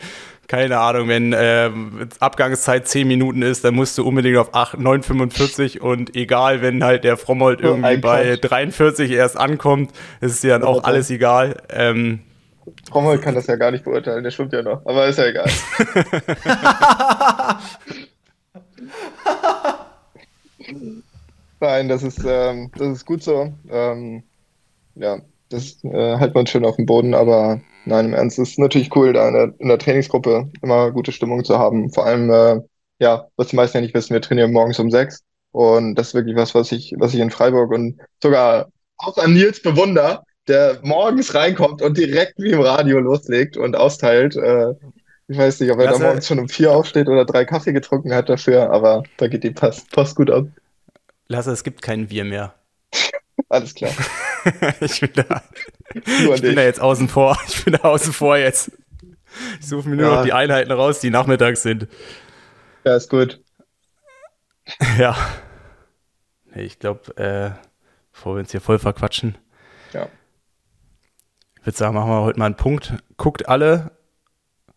keine Ahnung, wenn äh, Abgangszeit 10 Minuten ist, dann musst du unbedingt auf 8, 9,45 und egal, wenn halt der Frommold irgendwie oh, bei 43 erst ankommt, ist es dir dann auch alles egal. Ähm, Frommold kann das ja gar nicht beurteilen, der schwimmt ja noch, aber ist ja egal. [LAUGHS] Nein, das ist, ähm, das ist gut so. Ähm, ja, das äh, hält man schön auf dem Boden, aber nein, im Ernst, es ist natürlich cool, da in der, in der, Trainingsgruppe immer gute Stimmung zu haben. Vor allem, äh, ja, was die meisten ja nicht wissen, wir trainieren morgens um sechs. Und das ist wirklich was, was ich, was ich in Freiburg und sogar auch an Nils bewunder, der morgens reinkommt und direkt wie im Radio loslegt und austeilt. Äh, ich weiß nicht, ob er da morgens schon um vier aufsteht oder drei Kaffee getrunken hat dafür, aber da geht die Post, Post gut ab. Lasse, es gibt kein Wir mehr. Alles klar. [LAUGHS] ich bin da. ich bin da jetzt außen vor. Ich bin da außen vor jetzt. Ich suche mir nur ja. noch die Einheiten raus, die nachmittags sind. Ja, ist gut. [LAUGHS] ja. Ich glaube, äh, bevor wir uns hier voll verquatschen. Ja. Ich würde sagen, machen wir heute mal einen Punkt. Guckt alle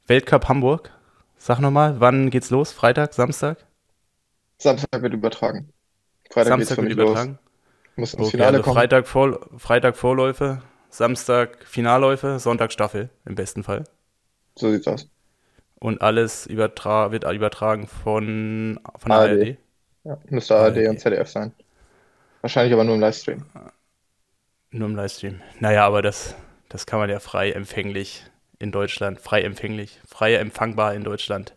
Weltcup Hamburg. Sag nochmal, wann geht's los? Freitag, Samstag? Samstag wird übertragen. Freitag Samstag wird übertragen. Los. Muss ins okay, Finale also kommen. Freitag, Vor Freitag Vorläufe, Samstag Finalläufe, Sonntag Staffel im besten Fall. So sieht's aus. Und alles übertra wird übertragen von, von ARD. ARD. Ja, müsste ARD, ARD und ZDF sein. Wahrscheinlich aber nur im Livestream. Nur im Livestream. Naja, aber das, das kann man ja frei empfänglich in Deutschland, frei empfänglich, frei empfangbar in Deutschland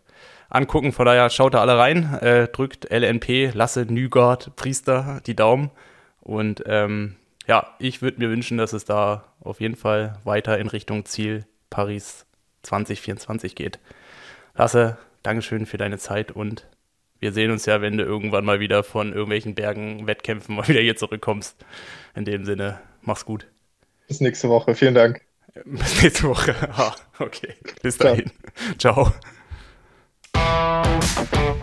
angucken. Von daher schaut da alle rein, äh, drückt LNP, Lasse, Nygard, Priester die Daumen. Und ähm, ja, ich würde mir wünschen, dass es da auf jeden Fall weiter in Richtung Ziel Paris 2024 geht. Lasse, Dankeschön für deine Zeit und wir sehen uns ja, wenn du irgendwann mal wieder von irgendwelchen Bergen, Wettkämpfen mal [LAUGHS] wieder hier zurückkommst. In dem Sinne, mach's gut. Bis nächste Woche. Vielen Dank. [LAUGHS] Bis nächste Woche. [LAUGHS] Ah, okay. Bis dahin. Ciao. Ciao.